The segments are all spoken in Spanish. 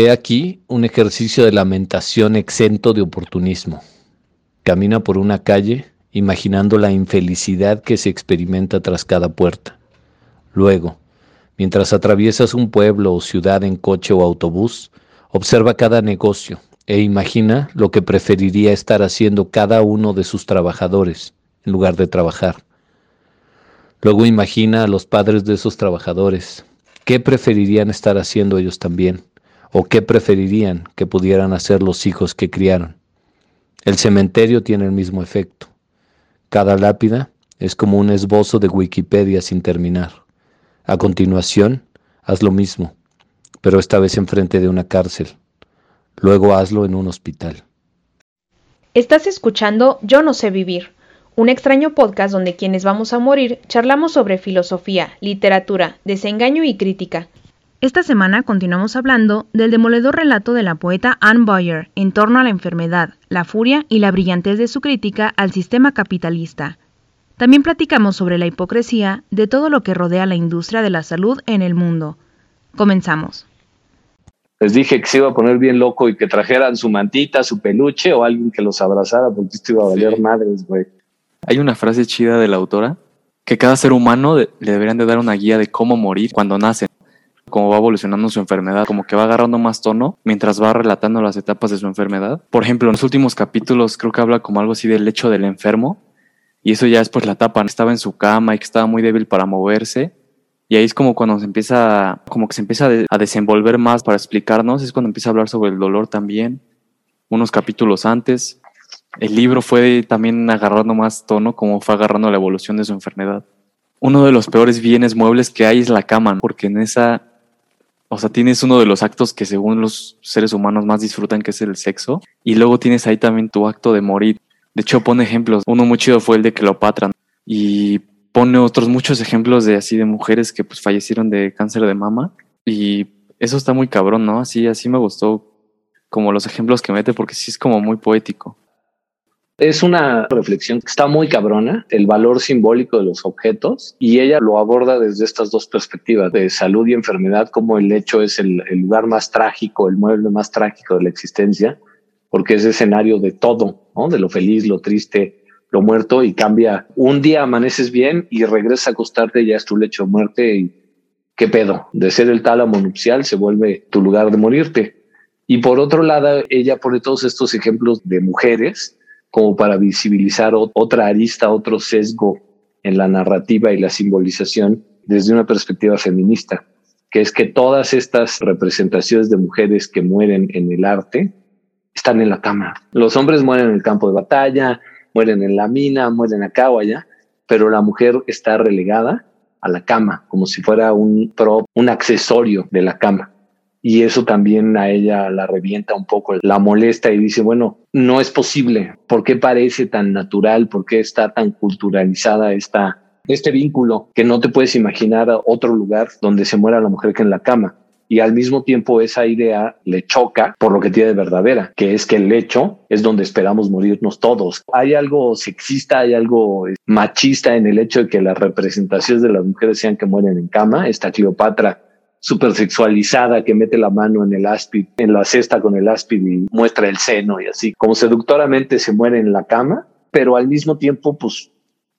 He aquí un ejercicio de lamentación exento de oportunismo. Camina por una calle imaginando la infelicidad que se experimenta tras cada puerta. Luego, mientras atraviesas un pueblo o ciudad en coche o autobús, observa cada negocio e imagina lo que preferiría estar haciendo cada uno de sus trabajadores en lugar de trabajar. Luego imagina a los padres de esos trabajadores. ¿Qué preferirían estar haciendo ellos también? ¿O qué preferirían que pudieran hacer los hijos que criaron? El cementerio tiene el mismo efecto. Cada lápida es como un esbozo de Wikipedia sin terminar. A continuación, haz lo mismo, pero esta vez enfrente de una cárcel. Luego hazlo en un hospital. Estás escuchando Yo no sé vivir un extraño podcast donde quienes vamos a morir charlamos sobre filosofía, literatura, desengaño y crítica. Esta semana continuamos hablando del demoledor relato de la poeta Anne Boyer en torno a la enfermedad, la furia y la brillantez de su crítica al sistema capitalista. También platicamos sobre la hipocresía de todo lo que rodea la industria de la salud en el mundo. Comenzamos. Les dije que se iba a poner bien loco y que trajeran su mantita, su peluche o alguien que los abrazara porque esto iba a valer madres, güey. Hay una frase chida de la autora que cada ser humano le deberían de dar una guía de cómo morir cuando nace, cómo va evolucionando su enfermedad, como que va agarrando más tono mientras va relatando las etapas de su enfermedad. Por ejemplo, en los últimos capítulos creo que habla como algo así del hecho del enfermo y eso ya es pues la etapa, estaba en su cama y que estaba muy débil para moverse y ahí es como cuando se empieza, como que se empieza a desenvolver más para explicarnos, es cuando empieza a hablar sobre el dolor también, unos capítulos antes el libro fue también agarrando más tono como fue agarrando la evolución de su enfermedad. Uno de los peores bienes muebles que hay es la cama, porque en esa, o sea, tienes uno de los actos que según los seres humanos más disfrutan, que es el sexo, y luego tienes ahí también tu acto de morir. De hecho, pone ejemplos. Uno muy chido fue el de Cleopatra, y pone otros muchos ejemplos de así de mujeres que pues fallecieron de cáncer de mama, y eso está muy cabrón, ¿no? Así, así me gustó como los ejemplos que mete, porque sí es como muy poético. Es una reflexión que está muy cabrona, el valor simbólico de los objetos, y ella lo aborda desde estas dos perspectivas, de salud y enfermedad, como el hecho es el, lugar más trágico, el mueble más trágico de la existencia, porque es escenario de todo, ¿no? de lo feliz, lo triste, lo muerto, y cambia. Un día amaneces bien y regresas a acostarte, ya es tu lecho de muerte, y qué pedo, de ser el tálamo nupcial se vuelve tu lugar de morirte. Y por otro lado, ella pone todos estos ejemplos de mujeres como para visibilizar otra arista, otro sesgo en la narrativa y la simbolización desde una perspectiva feminista, que es que todas estas representaciones de mujeres que mueren en el arte están en la cama. Los hombres mueren en el campo de batalla, mueren en la mina, mueren acá o allá, pero la mujer está relegada a la cama, como si fuera un prop, un accesorio de la cama y eso también a ella la revienta un poco, la molesta y dice, bueno, no es posible, ¿por qué parece tan natural? ¿Por qué está tan culturalizada esta, este vínculo que no te puedes imaginar otro lugar donde se muera la mujer que en la cama? Y al mismo tiempo esa idea le choca por lo que tiene de verdadera, que es que el lecho es donde esperamos morirnos todos. Hay algo sexista, hay algo machista en el hecho de que las representaciones de las mujeres sean que mueren en cama. Esta Cleopatra súper sexualizada que mete la mano en el áspid, en la cesta con el áspid y muestra el seno y así, como seductoramente se muere en la cama, pero al mismo tiempo, pues,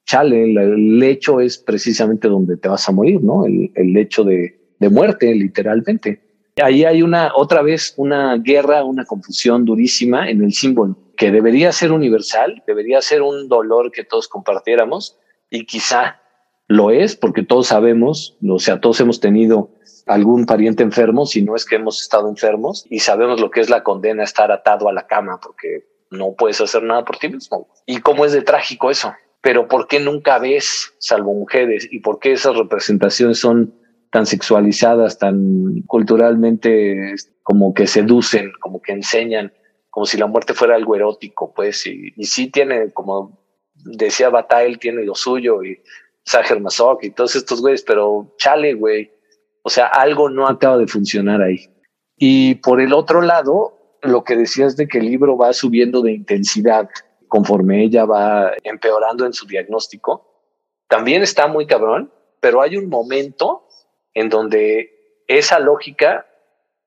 chale, el lecho es precisamente donde te vas a morir, ¿no? El, el lecho de, de muerte, literalmente. Ahí hay una, otra vez, una guerra, una confusión durísima en el símbolo, que debería ser universal, debería ser un dolor que todos compartiéramos y quizá lo es, porque todos sabemos, o sea, todos hemos tenido algún pariente enfermo, si no es que hemos estado enfermos y sabemos lo que es la condena estar atado a la cama porque no puedes hacer nada por ti mismo. Y cómo es de trágico eso. Pero ¿por qué nunca ves, salvo mujeres, y por qué esas representaciones son tan sexualizadas, tan culturalmente como que seducen, como que enseñan, como si la muerte fuera algo erótico, pues, y, y sí tiene, como decía Bataille, tiene lo suyo, y Sager Masoch y todos estos güeyes, pero chale, güey, o sea, algo no acaba de funcionar ahí. Y por el otro lado, lo que decías de que el libro va subiendo de intensidad conforme ella va empeorando en su diagnóstico, también está muy cabrón, pero hay un momento en donde esa lógica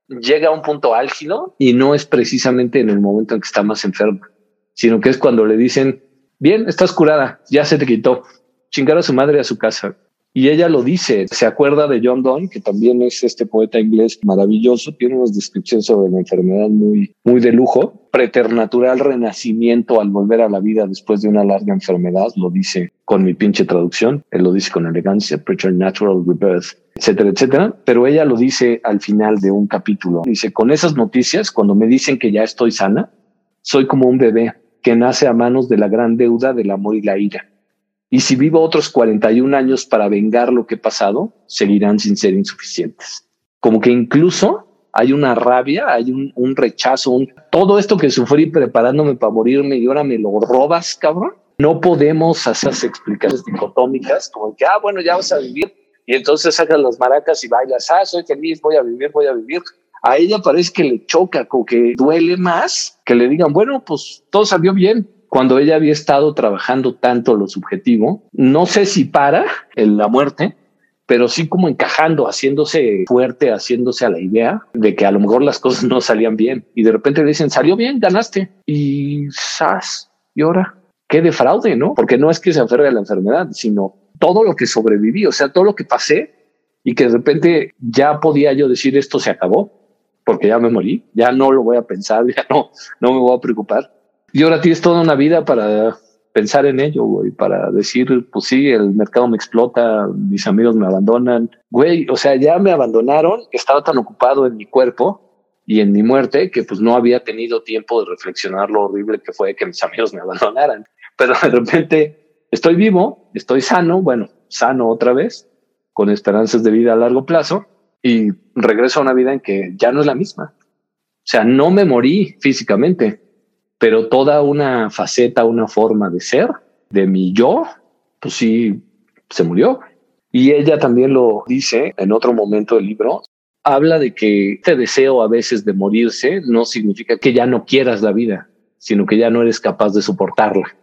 llega a un punto álgido y no es precisamente en el momento en que está más enferma, sino que es cuando le dicen, bien, estás curada, ya se te quitó, chingar a su madre a su casa. Y ella lo dice, se acuerda de John Donne, que también es este poeta inglés maravilloso, tiene unas descripciones sobre la enfermedad muy, muy de lujo, preternatural renacimiento al volver a la vida después de una larga enfermedad, lo dice con mi pinche traducción, él lo dice con elegancia, preternatural rebirth, etcétera, etcétera, pero ella lo dice al final de un capítulo, dice, con esas noticias, cuando me dicen que ya estoy sana, soy como un bebé que nace a manos de la gran deuda del amor y la ira y si vivo otros 41 años para vengar lo que he pasado, seguirán sin ser insuficientes. Como que incluso hay una rabia, hay un, rechazo, un, todo esto que sufrí preparándome para morirme y ahora me lo robas, cabrón. No podemos hacer explicaciones dicotómicas como que, ah, bueno, ya vas a vivir y entonces sacas las maracas y bailas, ah, soy feliz, voy a vivir, voy a vivir. A ella parece que le choca, como que duele más que le digan, bueno, pues todo salió bien, cuando ella había estado trabajando tanto lo subjetivo, no sé si para en la muerte, pero sí como encajando, haciéndose fuerte, haciéndose a la idea de que a lo mejor las cosas no salían bien. Y de repente le dicen, salió bien, ganaste y sas, y ahora qué de fraude, ¿no? Porque no es que se enferme de la enfermedad, sino todo lo que sobreviví, o sea, todo lo que pasé y que de repente ya podía yo decir esto se acabó porque ya me morí, ya no lo voy a pensar, ya no, no me voy a preocupar y ahora tienes toda una vida para pensar en ello, güey, para decir, pues sí, el mercado me explota, mis amigos me abandonan, güey, o sea, ya me abandonaron, estaba tan ocupado en mi cuerpo y en mi muerte que pues no había tenido tiempo de reflexionar lo horrible que fue que mis amigos me abandonaran. Pero de repente estoy vivo, estoy sano, bueno, sano otra vez, con esperanzas de vida a largo plazo y regreso a una vida en que ya no es la misma. O sea, no me morí físicamente, pero toda una faceta, una forma de ser de mi yo, pues sí, se murió. Y ella también lo dice en otro momento del libro, habla de que este deseo a veces de morirse no significa que ya no quieras la vida, sino que ya no eres capaz de soportarla.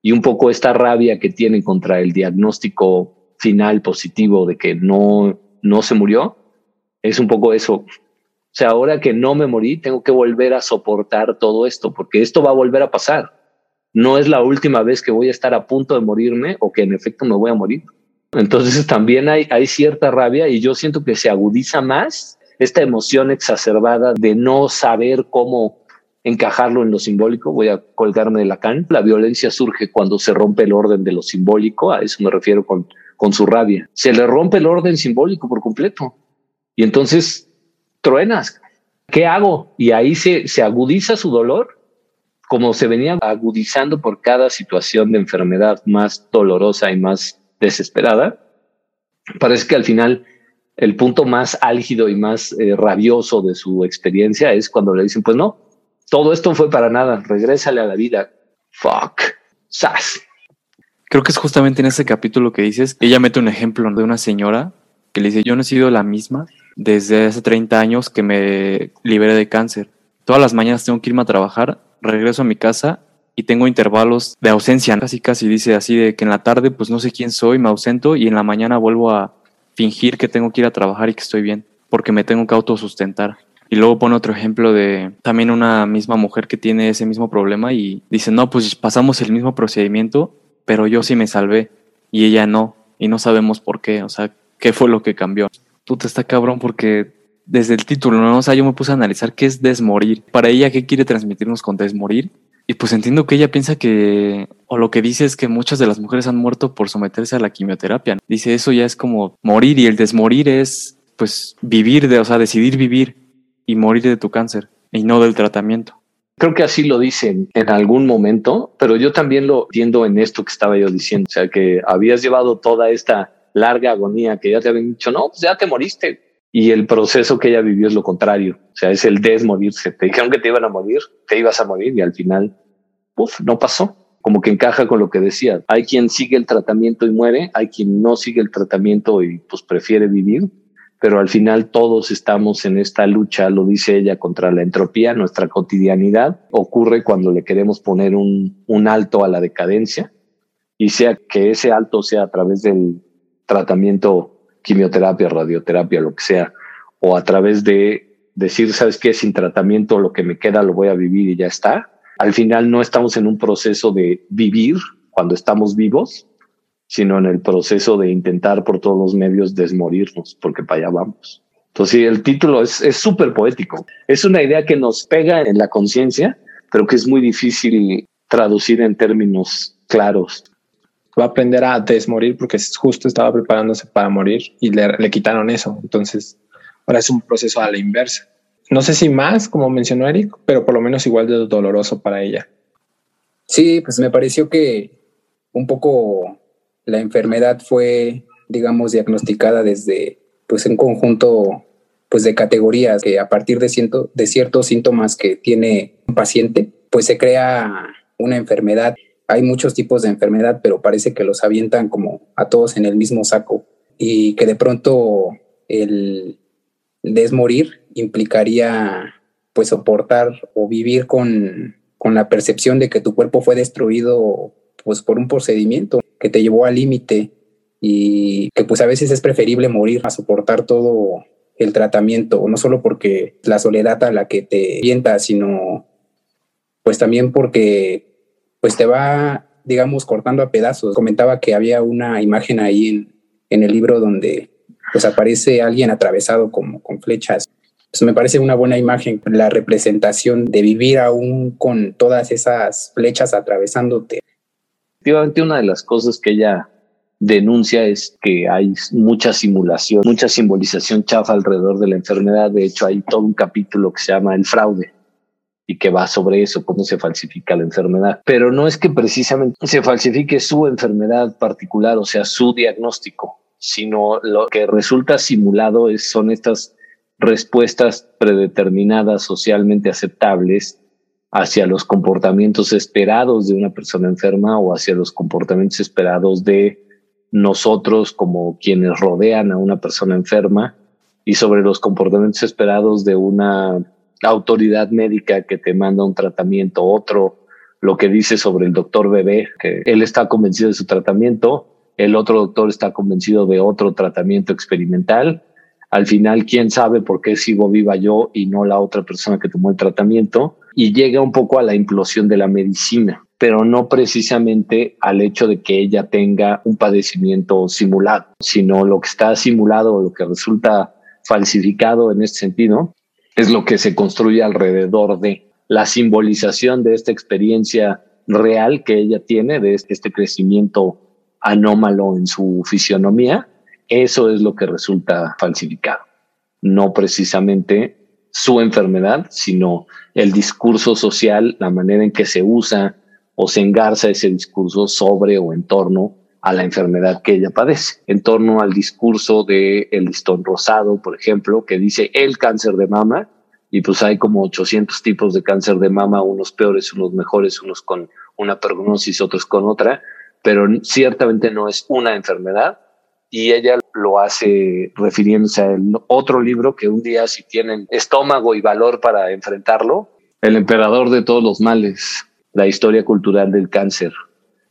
Y un poco esta rabia que tiene contra el diagnóstico final positivo de que no, no se murió, es un poco eso, sea, ahora que no me morí, tengo que volver a soportar todo esto, porque esto va a volver a pasar. No es la última vez que voy a estar a punto de morirme o que en efecto me voy a morir. Entonces también hay, cierta rabia y yo siento que se agudiza más esta emoción exacerbada de no saber cómo encajarlo en lo simbólico. Voy a colgarme de Lacan. La violencia surge cuando se rompe el orden de lo simbólico. A eso me refiero con su rabia. Se le rompe el orden simbólico por completo. Y entonces truenas. ¿Qué hago? Y ahí se, se agudiza su dolor, como se venía agudizando por cada situación de enfermedad más dolorosa y más desesperada. Parece que al final el punto más álgido y más eh, rabioso de su experiencia es cuando le dicen, pues no, todo esto fue para nada, regrésale a la vida. Fuck. Sas. Creo que es justamente en ese capítulo que dices, ella mete un ejemplo de una señora que le dice, yo no he sido la misma desde hace 30 años que me liberé de cáncer. Todas las mañanas tengo que irme a trabajar, regreso a mi casa y tengo intervalos de ausencia. Casi casi dice así de que en la tarde pues no sé quién soy, me ausento y en la mañana vuelvo a fingir que tengo que ir a trabajar y que estoy bien, porque me tengo que autosustentar. Y luego pone otro ejemplo de también una misma mujer que tiene ese mismo problema y dice, no, pues pasamos el mismo procedimiento, pero yo sí me salvé y ella no, y no sabemos por qué, o sea, qué fue lo que cambió puta, está cabrón porque desde el título, ¿no? O sea, yo me puse a analizar qué es desmorir. Para ella, ¿qué quiere transmitirnos con desmorir? Y pues entiendo que ella piensa que, o lo que dice es que muchas de las mujeres han muerto por someterse a la quimioterapia. Dice, eso ya es como morir y el desmorir es, pues, vivir, de, o sea, decidir vivir y morir de tu cáncer y no del tratamiento. Creo que así lo dicen en algún momento, pero yo también lo entiendo en esto que estaba yo diciendo, o sea, que habías llevado toda esta larga agonía que ya te habían dicho, no, pues ya te moriste. Y el proceso que ella vivió es lo contrario. O sea, es el desmorirse. Te dijeron que te iban a morir, te ibas a morir y al final, uff, no pasó. Como que encaja con lo que decía. Hay quien sigue el tratamiento y muere, hay quien no sigue el tratamiento y pues prefiere vivir, pero al final todos estamos en esta lucha, lo dice ella, contra la entropía, nuestra cotidianidad ocurre cuando le queremos poner un, un alto a la decadencia y sea que ese alto sea a través del tratamiento, quimioterapia, radioterapia, lo que sea, o a través de decir, ¿sabes qué? Sin tratamiento lo que me queda lo voy a vivir y ya está. Al final no estamos en un proceso de vivir cuando estamos vivos, sino en el proceso de intentar por todos los medios desmorirnos, porque para allá vamos. Entonces, el título es súper poético. Es una idea que nos pega en la conciencia, pero que es muy difícil traducir en términos claros. Va a aprender a desmorir porque justo estaba preparándose para morir y le, le quitaron eso. Entonces, ahora es un proceso a la inversa. No sé si más, como mencionó Eric, pero por lo menos igual de doloroso para ella. Sí, pues me pareció que un poco la enfermedad fue, digamos, diagnosticada desde pues un conjunto pues de categorías que a partir de, ciento, de ciertos síntomas que tiene un paciente, pues se crea una enfermedad. Hay muchos tipos de enfermedad, pero parece que los avientan como a todos en el mismo saco y que de pronto el desmorir implicaría pues soportar o vivir con, con la percepción de que tu cuerpo fue destruido pues por un procedimiento que te llevó al límite y que pues a veces es preferible morir a soportar todo el tratamiento, no solo porque la soledad a la que te vienta, sino pues también porque pues te va, digamos, cortando a pedazos. Comentaba que había una imagen ahí en, en el libro donde pues aparece alguien atravesado como con flechas. Pues me parece una buena imagen la representación de vivir aún con todas esas flechas atravesándote. Efectivamente, una de las cosas que ella denuncia es que hay mucha simulación, mucha simbolización chafa alrededor de la enfermedad. De hecho, hay todo un capítulo que se llama El fraude y que va sobre eso, cómo se falsifica la enfermedad. Pero no es que precisamente se falsifique su enfermedad particular, o sea, su diagnóstico, sino lo que resulta simulado es, son estas respuestas predeterminadas socialmente aceptables hacia los comportamientos esperados de una persona enferma o hacia los comportamientos esperados de nosotros como quienes rodean a una persona enferma y sobre los comportamientos esperados de una autoridad médica que te manda un tratamiento, otro, lo que dice sobre el doctor bebé, que él está convencido de su tratamiento, el otro doctor está convencido de otro tratamiento experimental. Al final, quién sabe por qué sigo viva yo y no la otra persona que tomó el tratamiento. Y llega un poco a la implosión de la medicina pero no precisamente al hecho de que ella tenga un padecimiento simulado, sino lo que está simulado lo que resulta falsificado en este sentido es lo que se construye alrededor de la simbolización de esta experiencia real que ella tiene, de este crecimiento anómalo en su fisionomía, eso es lo que resulta falsificado, no precisamente su enfermedad, sino el discurso social, la manera en que se usa o se engarza ese discurso sobre o en torno a la enfermedad que ella padece, en torno al discurso de el listón rosado, por ejemplo, que dice el cáncer de mama, y pues hay como 800 tipos de cáncer de mama, unos peores, unos mejores, unos con una prognosis, otros con otra, pero ciertamente no es una enfermedad, y ella lo hace refiriéndose a otro libro que un día si tienen estómago y valor para enfrentarlo, El emperador de todos los males, la historia cultural del cáncer.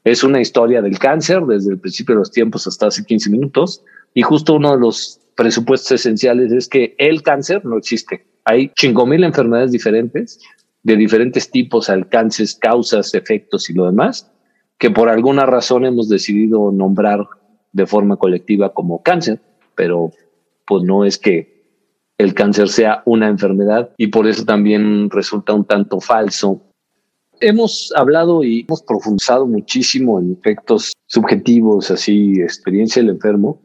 Es una historia del cáncer desde el principio de los tiempos hasta hace 15 minutos y justo uno de los presupuestos esenciales es que el cáncer no existe. Hay cinco mil enfermedades diferentes de diferentes tipos, alcances, causas, efectos y lo demás, que por alguna razón hemos decidido nombrar de forma colectiva como cáncer, pero pues no es que el cáncer sea una enfermedad y por eso también resulta un tanto falso Hemos hablado y hemos profundizado muchísimo en efectos subjetivos, así, experiencia del enfermo,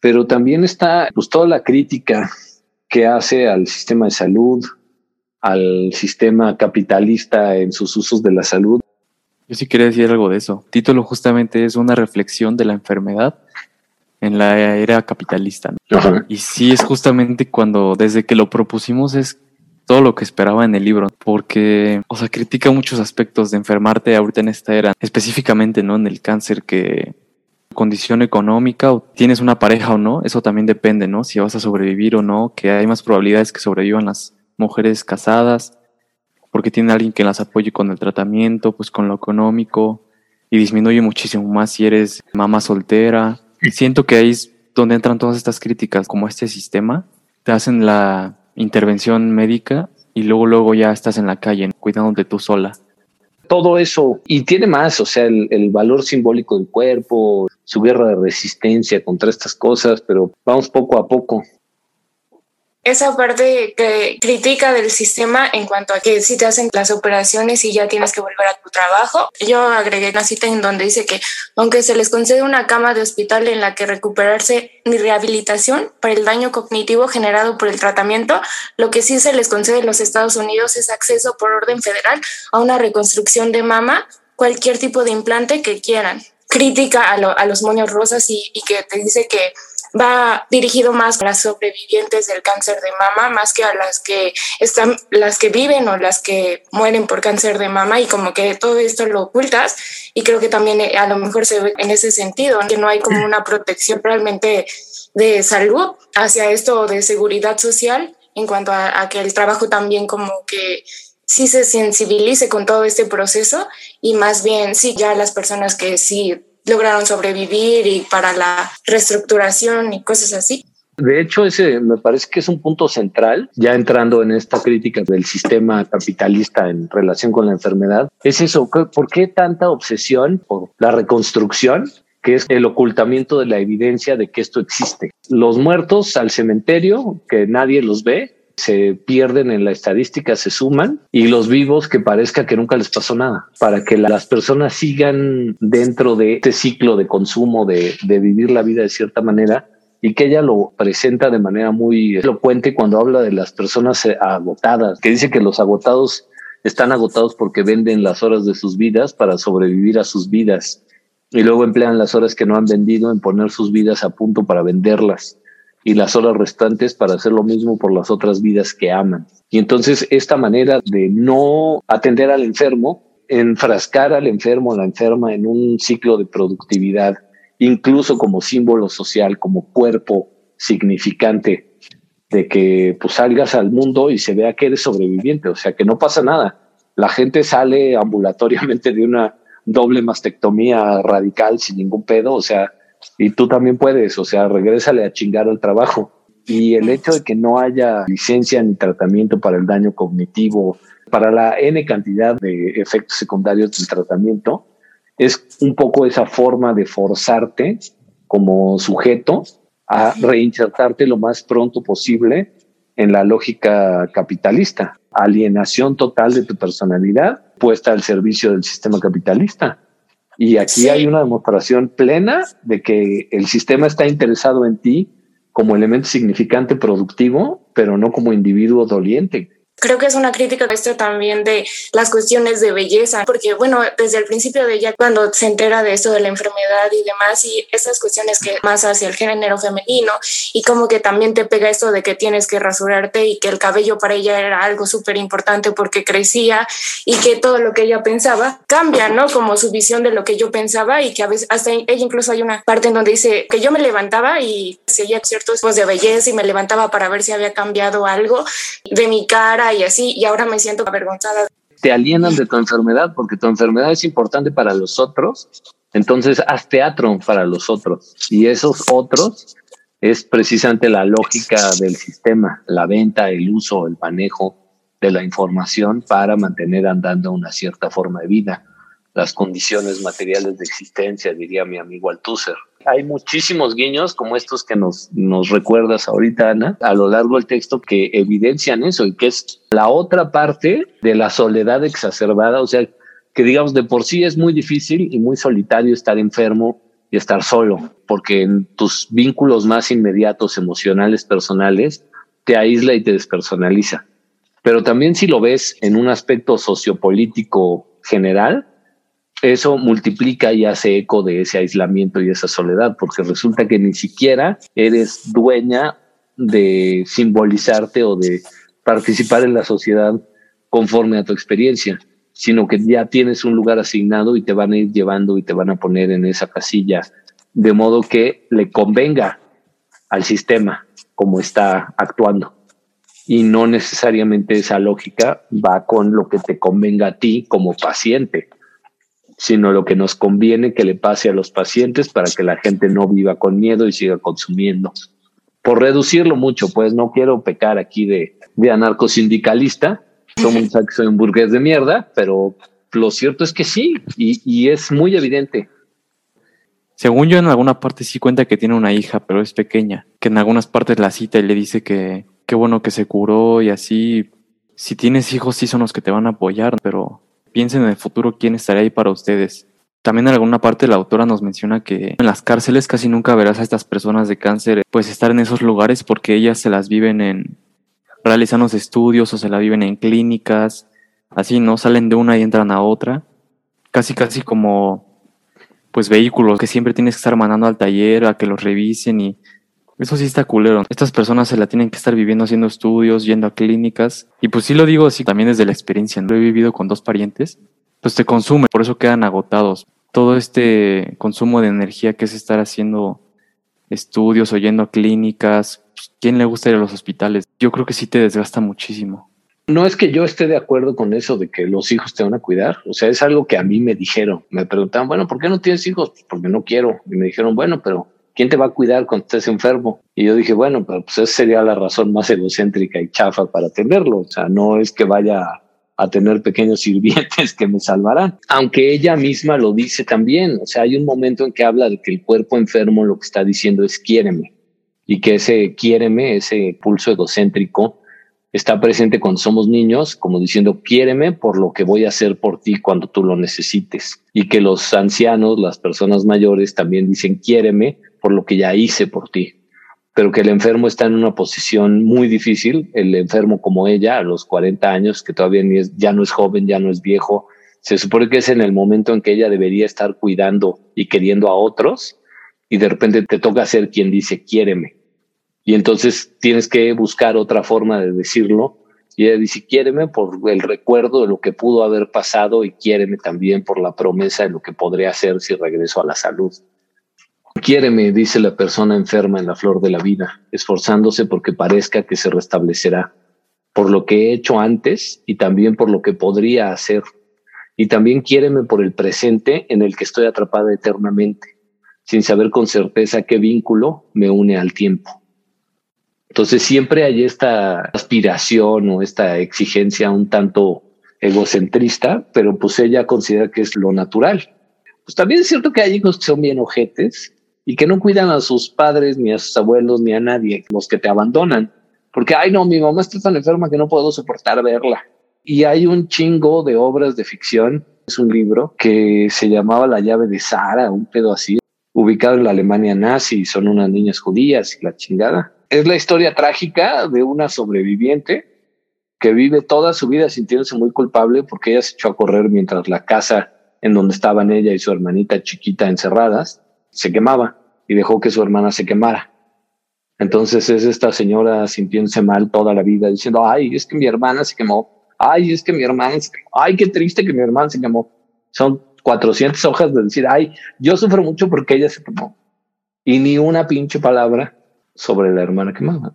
pero también está pues, toda la crítica que hace al sistema de salud, al sistema capitalista en sus usos de la salud. Yo sí quería decir algo de eso. título justamente es una reflexión de la enfermedad en la era capitalista. Y sí es justamente cuando desde que lo propusimos es todo lo que esperaba en el libro, porque, o sea, critica muchos aspectos de enfermarte ahorita en esta era, específicamente, ¿no? En el cáncer que condición económica o tienes una pareja o no, eso también depende, ¿no? Si vas a sobrevivir o no, que hay más probabilidades que sobrevivan las mujeres casadas, porque tiene alguien que las apoye con el tratamiento, pues con lo económico, y disminuye muchísimo más si eres mamá soltera. Siento que ahí es donde entran todas estas críticas, como este sistema, te hacen la intervención médica y luego luego ya estás en la calle cuidándote tú sola. Todo eso y tiene más, o sea, el, el valor simbólico del cuerpo, su guerra de resistencia contra estas cosas, pero vamos poco a poco esa parte que critica del sistema en cuanto a que si te hacen las operaciones y ya tienes que volver a tu trabajo. Yo agregué una cita en donde dice que aunque se les concede una cama de hospital en la que recuperarse ni rehabilitación para el daño cognitivo generado por el tratamiento, lo que sí se les concede en los Estados Unidos es acceso por orden federal a una reconstrucción de mama, cualquier tipo de implante que quieran. Crítica a, los moños rosas y, y que te dice que va dirigido más a las sobrevivientes del cáncer de mama, más que a las que están, las que viven o las que mueren por cáncer de mama y como que todo esto lo ocultas y creo que también eh, a lo mejor se ve en ese sentido, que no hay como una protección realmente de salud hacia esto de seguridad social en cuanto a, que el trabajo también como que sí se sensibilice con todo este proceso y más bien sí ya las personas que sí lograron sobrevivir y para la reestructuración y cosas así. De hecho, ese me parece que es un punto central, ya entrando en esta crítica del sistema capitalista en relación con la enfermedad, es eso, ¿por qué tanta obsesión por la reconstrucción? que es el ocultamiento de la evidencia de que esto existe. Los muertos al cementerio, que nadie los ve, se pierden en la estadística, se suman y los vivos que parezca que nunca les pasó nada, para que las personas sigan dentro de este ciclo de consumo, de, de vivir la vida de cierta manera y que ella lo presenta de manera muy elocuente cuando habla de las personas agotadas, que dice que los agotados están agotados porque venden las horas de sus vidas para sobrevivir a sus vidas y luego emplean las horas que no han vendido en poner sus vidas a punto para venderlas y las horas restantes para hacer lo mismo por las otras vidas que aman. Y entonces esta manera de no atender al enfermo, enfrascar al enfermo o la enferma en un ciclo de productividad, incluso como símbolo social, como cuerpo significante de que pues salgas al mundo y se vea que eres sobreviviente, o sea que no pasa nada. La gente sale ambulatoriamente de una doble mastectomía radical sin ningún pedo, o sea, y tú también puedes, o sea, regrésale a chingar al trabajo. Y el hecho de que no haya licencia ni tratamiento para el daño cognitivo, para la N cantidad de efectos secundarios del tratamiento, es un poco esa forma de forzarte como sujeto a reinsertarte lo más pronto posible en la lógica capitalista. Alienación total de tu personalidad puesta al servicio del sistema capitalista. Y aquí hay una demostración plena de que el sistema está interesado en ti como elemento significante productivo, pero no como individuo doliente. Creo que es una crítica esto también de las cuestiones de belleza, porque bueno, desde el principio de ella, cuando se entera de esto de la enfermedad y demás, y esas cuestiones que más hacia el género femenino, y como que también te pega esto de que tienes que rasurarte y que el cabello para ella era algo súper importante porque crecía y que todo lo que ella pensaba cambia, ¿no? Como su visión de lo que yo pensaba y que a veces, hasta ella incluso hay una parte en donde dice que yo me levantaba y seguía ciertos tipos de belleza y me levantaba para ver si había cambiado algo de mi cara y así, y ahora me siento avergonzada. Te alienan de tu enfermedad porque tu enfermedad es importante para los otros, entonces haz teatro para los otros y esos otros es precisamente la lógica del sistema, la venta, el uso, el manejo de la información para mantener andando una cierta forma de vida, las condiciones materiales de existencia, diría mi amigo Althusser hay muchísimos guiños como estos que nos, nos recuerdas ahorita, Ana, a lo largo del texto que evidencian eso y que es la otra parte de la soledad exacerbada, o sea, que digamos de por sí es muy difícil y muy solitario estar enfermo y estar solo, porque en tus vínculos más inmediatos, emocionales, personales, te aísla y te despersonaliza. Pero también si lo ves en un aspecto sociopolítico general, eso multiplica y hace eco de ese aislamiento y esa soledad, porque resulta que ni siquiera eres dueña de simbolizarte o de participar en la sociedad conforme a tu experiencia, sino que ya tienes un lugar asignado y te van a ir llevando y te van a poner en esa casilla, de modo que le convenga al sistema como está actuando. Y no necesariamente esa lógica va con lo que te convenga a ti como paciente sino lo que nos conviene que le pase a los pacientes para que la gente no viva con miedo y siga consumiendo por reducirlo mucho, pues no quiero pecar aquí de, de anarcosindicalista, que soy un burgués de mierda, pero lo cierto es que sí, y, y es muy evidente. Según yo, en alguna parte sí cuenta que tiene una hija, pero es pequeña. Que en algunas partes la cita y le dice que qué bueno que se curó y así. Si tienes hijos, sí son los que te van a apoyar, pero piensen en el futuro quién estará ahí para ustedes. También en alguna parte la autora nos menciona que en las cárceles casi nunca verás a estas personas de cáncer pues estar en esos lugares porque ellas se las viven en realizando estudios o se la viven en clínicas, así, ¿no? Salen de una y entran a otra, casi casi como pues vehículos que siempre tienes que estar mandando al taller a que los revisen y eso sí está culero. Estas personas se la tienen que estar viviendo haciendo estudios, yendo a clínicas. Y pues sí lo digo así también desde la experiencia. Lo he vivido con dos parientes. Pues te consume, por eso quedan agotados todo este consumo de energía que es estar haciendo estudios o yendo a clínicas, pues, ¿quién le gusta ir a los hospitales? Yo creo que sí te desgasta muchísimo. No es que yo esté de acuerdo con eso de que los hijos te van a cuidar. O sea, es algo que a mí me dijeron. Me preguntaban, bueno, ¿por qué no tienes hijos? Pues porque no quiero. Y me dijeron, bueno, pero ¿quién te va a cuidar cuando estés enfermo? Y yo dije, bueno, pero pues esa sería la razón más egocéntrica y chafa para atenderlo. O sea, no es que vaya a tener pequeños sirvientes que me salvarán. Aunque ella misma lo dice también, o sea, hay un momento en que habla de que el cuerpo enfermo lo que está diciendo es quiéreme y que ese quiéreme, ese pulso egocéntrico, está presente cuando somos niños, como diciendo quiéreme por lo que voy a hacer por ti cuando tú lo necesites. Y que los ancianos, las personas mayores también dicen quiéreme por lo que ya hice por ti pero que el enfermo está en una posición muy difícil, el enfermo como ella, a los 40 años, que todavía es, ya no es joven, ya no es viejo, se supone que es en el momento en que ella debería estar cuidando y queriendo a otros, y de repente te toca ser quien dice, quiéreme. Y entonces tienes que buscar otra forma de decirlo. Y ella dice, quiéreme por el recuerdo de lo que pudo haber pasado y quiéreme también por la promesa de lo que podría hacer si regreso a la salud. Quiéreme, dice la persona enferma en la flor de la vida, esforzándose porque parezca que se restablecerá, por lo que he hecho antes y también por lo que podría hacer. Y también quiéreme por el presente en el que estoy atrapada eternamente, sin saber con certeza qué vínculo me une al tiempo. Entonces siempre hay esta aspiración o esta exigencia un tanto egocentrista, pero pues ella considera que es lo natural. Pues también es cierto que hay hijos que son bien ojetes y que no cuidan a sus padres, ni a sus abuelos, ni a nadie, los que te abandonan. Porque, ay, no, mi mamá está tan enferma que no puedo soportar verla. Y hay un chingo de obras de ficción. Es un libro que se llamaba La llave de Sara, un pedo así, ubicado en la Alemania nazi. Son unas niñas judías la chingada. Es la historia trágica de una sobreviviente que vive toda su vida sintiéndose muy culpable porque ella se echó a correr mientras la casa en donde estaban ella y su hermanita chiquita encerradas se quemaba y dejó que su hermana se quemara. Entonces es esta señora sintiéndose mal toda la vida, diciendo, ay, es que mi hermana se quemó, ay, es que mi hermana se quemó, ay, qué triste que mi hermana se quemó. Son 400 hojas de decir, ay, yo sufro mucho porque ella se quemó. Y ni una pinche palabra sobre la hermana quemada.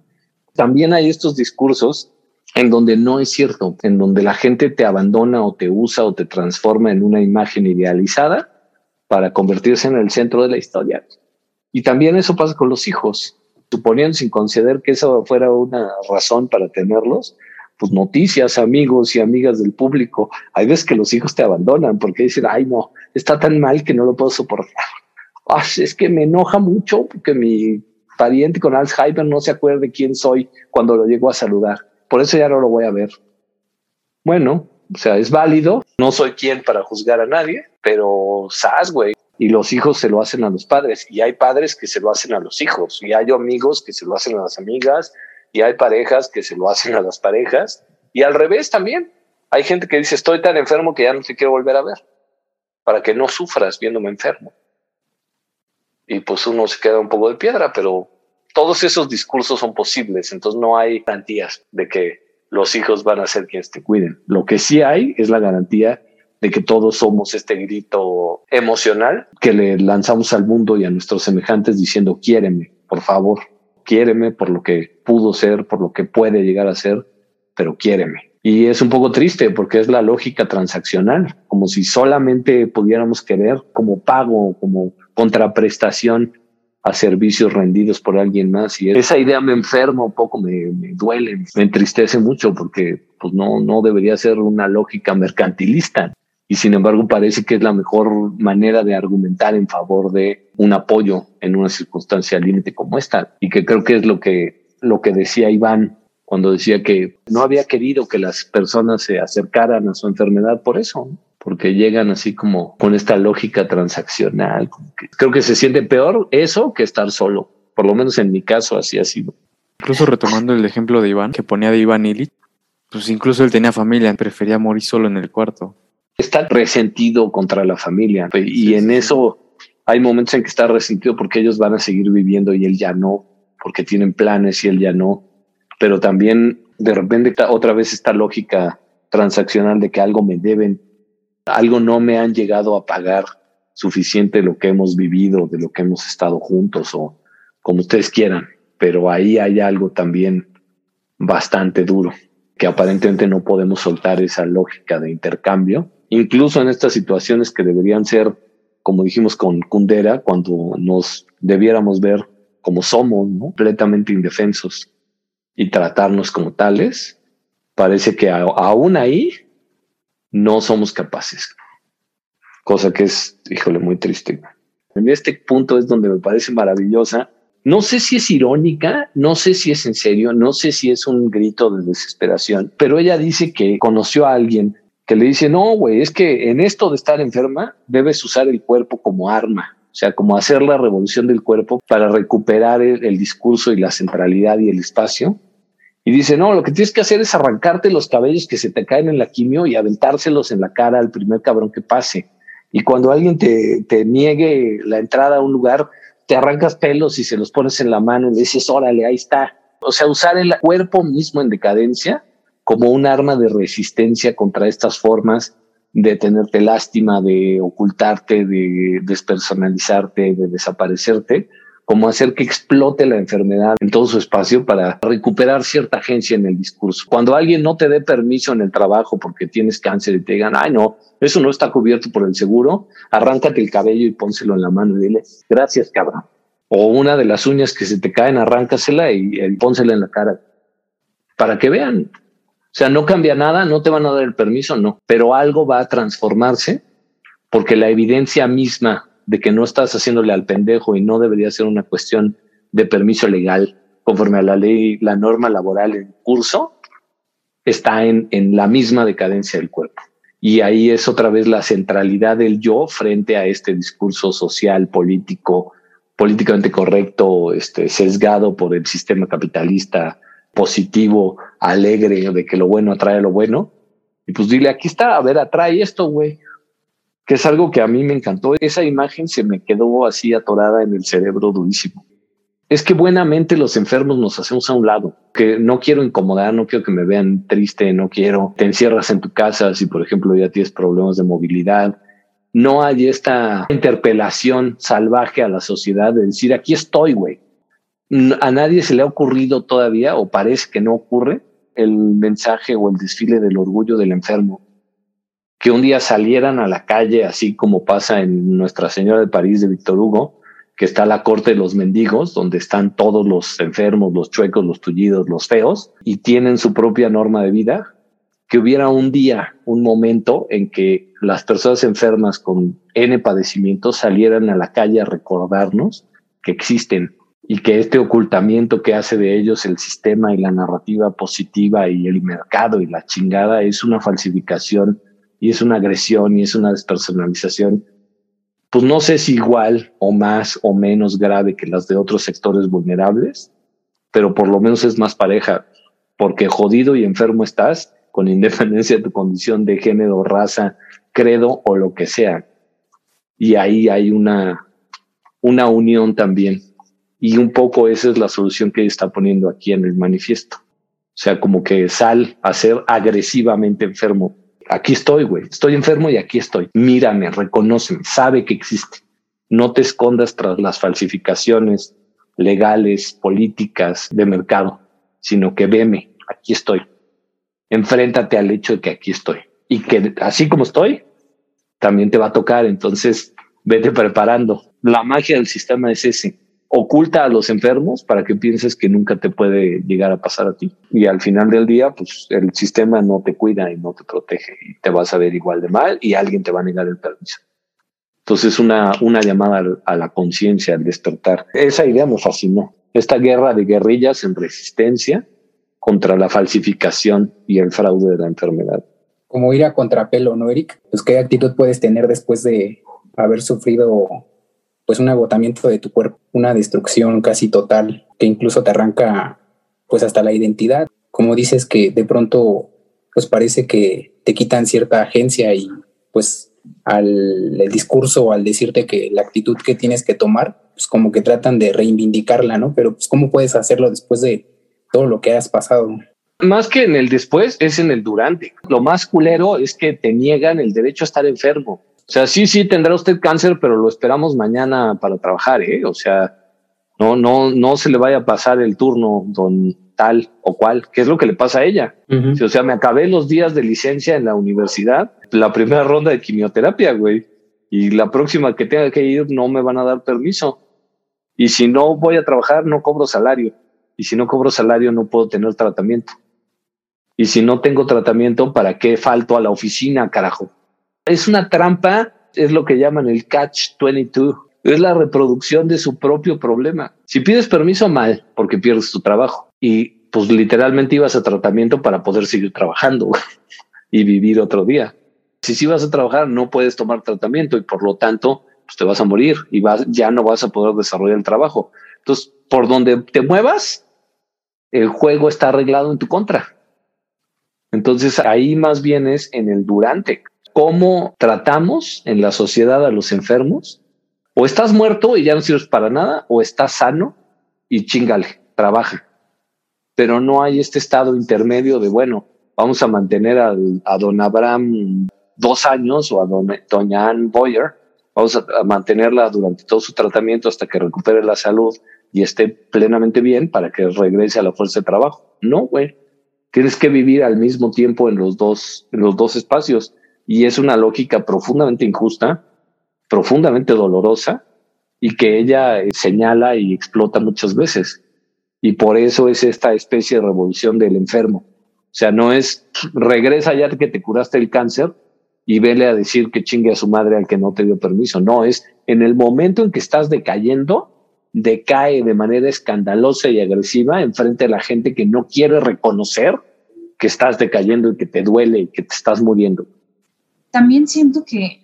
También hay estos discursos en donde no es cierto, en donde la gente te abandona o te usa o te transforma en una imagen idealizada para convertirse en el centro de la historia. Y también eso pasa con los hijos, suponiendo sin considerar que eso fuera una razón para tenerlos, pues noticias, amigos y amigas del público, hay veces que los hijos te abandonan porque dicen, ay no, está tan mal que no lo puedo soportar. es que me enoja mucho porque mi pariente con Alzheimer no se acuerde quién soy cuando lo llego a saludar. Por eso ya no lo voy a ver. Bueno, o sea, es válido. No soy quien para juzgar a nadie, pero sas, güey. Y los hijos se lo hacen a los padres. Y hay padres que se lo hacen a los hijos. Y hay amigos que se lo hacen a las amigas. Y hay parejas que se lo hacen a las parejas. Y al revés también. Hay gente que dice, estoy tan enfermo que ya no te quiero volver a ver. Para que no sufras viéndome enfermo. Y pues uno se queda un poco de piedra, pero todos esos discursos son posibles. Entonces no hay garantías de que los hijos van a ser quienes te cuiden. Lo que sí hay es la garantía de que todos somos este grito emocional que le lanzamos al mundo y a nuestros semejantes diciendo, quiéreme, por favor, quiéreme por lo que pudo ser, por lo que puede llegar a ser, pero quiéreme. Y es un poco triste porque es la lógica transaccional, como si solamente pudiéramos querer como pago, como contraprestación a servicios rendidos por alguien más. Y esa idea me enferma un poco, me, duele, me entristece mucho porque pues no, no debería ser una lógica mercantilista. Y sin embargo parece que es la mejor manera de argumentar en favor de un apoyo en una circunstancia límite como esta. Y que creo que es lo que, lo que decía Iván cuando decía que no había querido que las personas se acercaran a su enfermedad por eso porque llegan así como con esta lógica transaccional. creo que se siente peor eso que estar solo. Por lo menos en mi caso así ha sido. Incluso retomando el ejemplo de Iván, que ponía de Iván Illich, pues incluso él tenía familia, prefería morir solo en el cuarto. Está resentido contra la familia y en eso hay momentos en que está resentido porque ellos van a seguir viviendo y él ya no, porque tienen planes y él ya no. Pero también de repente otra vez esta lógica transaccional de que algo me deben algo no me han llegado a pagar suficiente lo que hemos vivido, de lo que hemos estado juntos o como ustedes quieran, pero ahí hay algo también bastante duro, que aparentemente no podemos soltar esa lógica de intercambio, incluso en estas situaciones que deberían ser, como dijimos con Kundera, cuando nos debiéramos ver como somos, completamente indefensos y tratarnos como tales, parece que aún ahí no somos capaces. Cosa que es, híjole, muy triste. En este punto es donde me parece maravillosa. No sé si es irónica, no sé si es en serio, no sé si es un grito de desesperación, pero ella dice que conoció a alguien que le dice, no, güey, es que en esto de estar enferma debes usar el cuerpo como arma, o sea, como hacer la revolución del cuerpo para recuperar el discurso y la centralidad y el espacio y dice, no, lo que tienes que hacer es arrancarte los cabellos que se te caen en la quimio y aventárselos en la cara al primer cabrón que pase. Y cuando alguien te, te niegue la entrada a un lugar, te arrancas pelos y se los pones en la mano y le dices, órale, ahí está. O sea, usar el cuerpo mismo en decadencia como un arma de resistencia contra estas formas de tenerte lástima, de ocultarte, de despersonalizarte, de desaparecerte, como hacer que explote la enfermedad en todo su espacio para recuperar cierta agencia en el discurso. Cuando alguien no te dé permiso en el trabajo porque tienes cáncer y te digan, ay no, eso no está cubierto por el seguro, arráncate el cabello y pónselo en la mano y dile, gracias cabrón. O una de las uñas que se te caen, arráncasela y, y pónsela en la cara. Para que vean. O sea, no cambia nada, no te van a dar el permiso, no. Pero algo va a transformarse porque la evidencia misma de que no estás haciéndole al pendejo y no debería ser una cuestión de permiso legal conforme a la ley, la norma laboral en curso, está en, en la misma decadencia del cuerpo. Y ahí es otra vez la centralidad del yo frente a este discurso social, político, políticamente correcto, este, sesgado por el sistema capitalista, positivo, alegre, de que lo bueno atrae lo bueno. Y pues dile, aquí está, a ver, atrae esto, güey que es algo que a mí me encantó. Esa imagen se me quedó así atorada en el cerebro durísimo. Es que buenamente los enfermos nos hacemos a un lado, que no quiero incomodar, no quiero que me vean triste, no quiero, te encierras en tu casa si por ejemplo ya tienes problemas de movilidad. No hay esta interpelación salvaje a la sociedad de decir, aquí estoy, güey. A nadie se le ha ocurrido todavía, o parece que no ocurre, el mensaje o el desfile del orgullo del enfermo que un día salieran a la calle, así como pasa en Nuestra Señora de París de Víctor Hugo, que está la corte de los mendigos, donde están todos los enfermos, los chuecos, los tullidos, los feos, y tienen su propia norma de vida, que hubiera un día, un momento en que las personas enfermas con N padecimientos salieran a la calle a recordarnos que existen y que este ocultamiento que hace de ellos el sistema y la narrativa positiva y el mercado y la chingada es una falsificación y es una agresión y es una despersonalización, pues no sé si igual o más o menos grave que las de otros sectores vulnerables, pero por lo menos es más pareja, porque jodido y enfermo estás con independencia de tu condición de género, raza, credo o lo que sea. Y ahí hay una, una unión también. Y un poco esa es la solución que está poniendo aquí en el manifiesto. O sea, como que sal a ser agresivamente enfermo Aquí estoy, güey. Estoy enfermo y aquí estoy. Mírame, reconóceme, sabe que existe. No te escondas tras las falsificaciones legales, políticas, de mercado, sino que veme, aquí estoy. Enfréntate al hecho de que aquí estoy. Y que así como estoy, también te va a tocar. Entonces, vete preparando. La magia del sistema es ese. Oculta a los enfermos para que pienses que nunca te puede llegar a pasar a ti. Y al final del día, pues el sistema no te cuida y no te protege y te vas a ver igual de mal y alguien te va a negar el permiso. Entonces, una, una llamada a la conciencia, al despertar. Esa idea me fascinó. Esta guerra de guerrillas en resistencia contra la falsificación y el fraude de la enfermedad. Como ir a contrapelo, ¿no, Eric? Pues, ¿qué actitud puedes tener después de haber sufrido pues un agotamiento de tu cuerpo, una destrucción casi total que incluso te arranca pues hasta la identidad. Como dices que de pronto pues parece que te quitan cierta agencia y pues al discurso al decirte que la actitud que tienes que tomar, pues como que tratan de reivindicarla, ¿no? Pero pues cómo puedes hacerlo después de todo lo que has pasado. Más que en el después, es en el durante. Lo más culero es que te niegan el derecho a estar enfermo. O sea, sí, sí, tendrá usted cáncer, pero lo esperamos mañana para trabajar, ¿eh? O sea, no, no, no se le vaya a pasar el turno don tal o cual, que es lo que le pasa a ella. O sea, me acabé los días de licencia en la universidad, la primera ronda de quimioterapia, güey, y la próxima que tenga que ir no me van a dar permiso. Y si no voy a trabajar, no cobro salario. Y si no cobro salario, no puedo tener tratamiento. Y si no tengo tratamiento, ¿para qué falto a la oficina, carajo? Es una trampa, es lo que llaman el catch 22. Es la reproducción de su propio problema. Si pides permiso, mal, porque pierdes tu trabajo. Y pues literalmente ibas a tratamiento para poder seguir trabajando y vivir otro día. Si sí vas a trabajar, no puedes tomar tratamiento y por lo tanto, pues te vas a morir y vas, ya no vas a poder desarrollar el trabajo. Entonces, por donde te muevas, el juego está arreglado en tu contra. Entonces ahí más bien es en el durante cómo tratamos en la sociedad a los enfermos. O estás muerto y ya no sirves para nada, o estás sano y chingale, trabaja. Pero no hay este estado intermedio de, bueno, vamos a mantener a, don Abraham dos años o a doña Ann Boyer, vamos a, a mantenerla durante todo su tratamiento hasta que recupere la salud y esté plenamente bien para que regrese a la fuerza de trabajo. No, güey. Tienes que vivir al mismo tiempo en los dos, en los dos espacios y es una lógica profundamente injusta, profundamente dolorosa y que ella eh, señala y explota muchas veces. Y por eso es esta especie de revolución del enfermo. O sea, no es regresa ya que te curaste el cáncer y vele a decir que chingue a su madre al que no te dio permiso. No, es en el momento en que estás decayendo, decae de manera escandalosa y agresiva en frente de la gente que no quiere reconocer que estás decayendo y que te duele y que te estás muriendo también siento que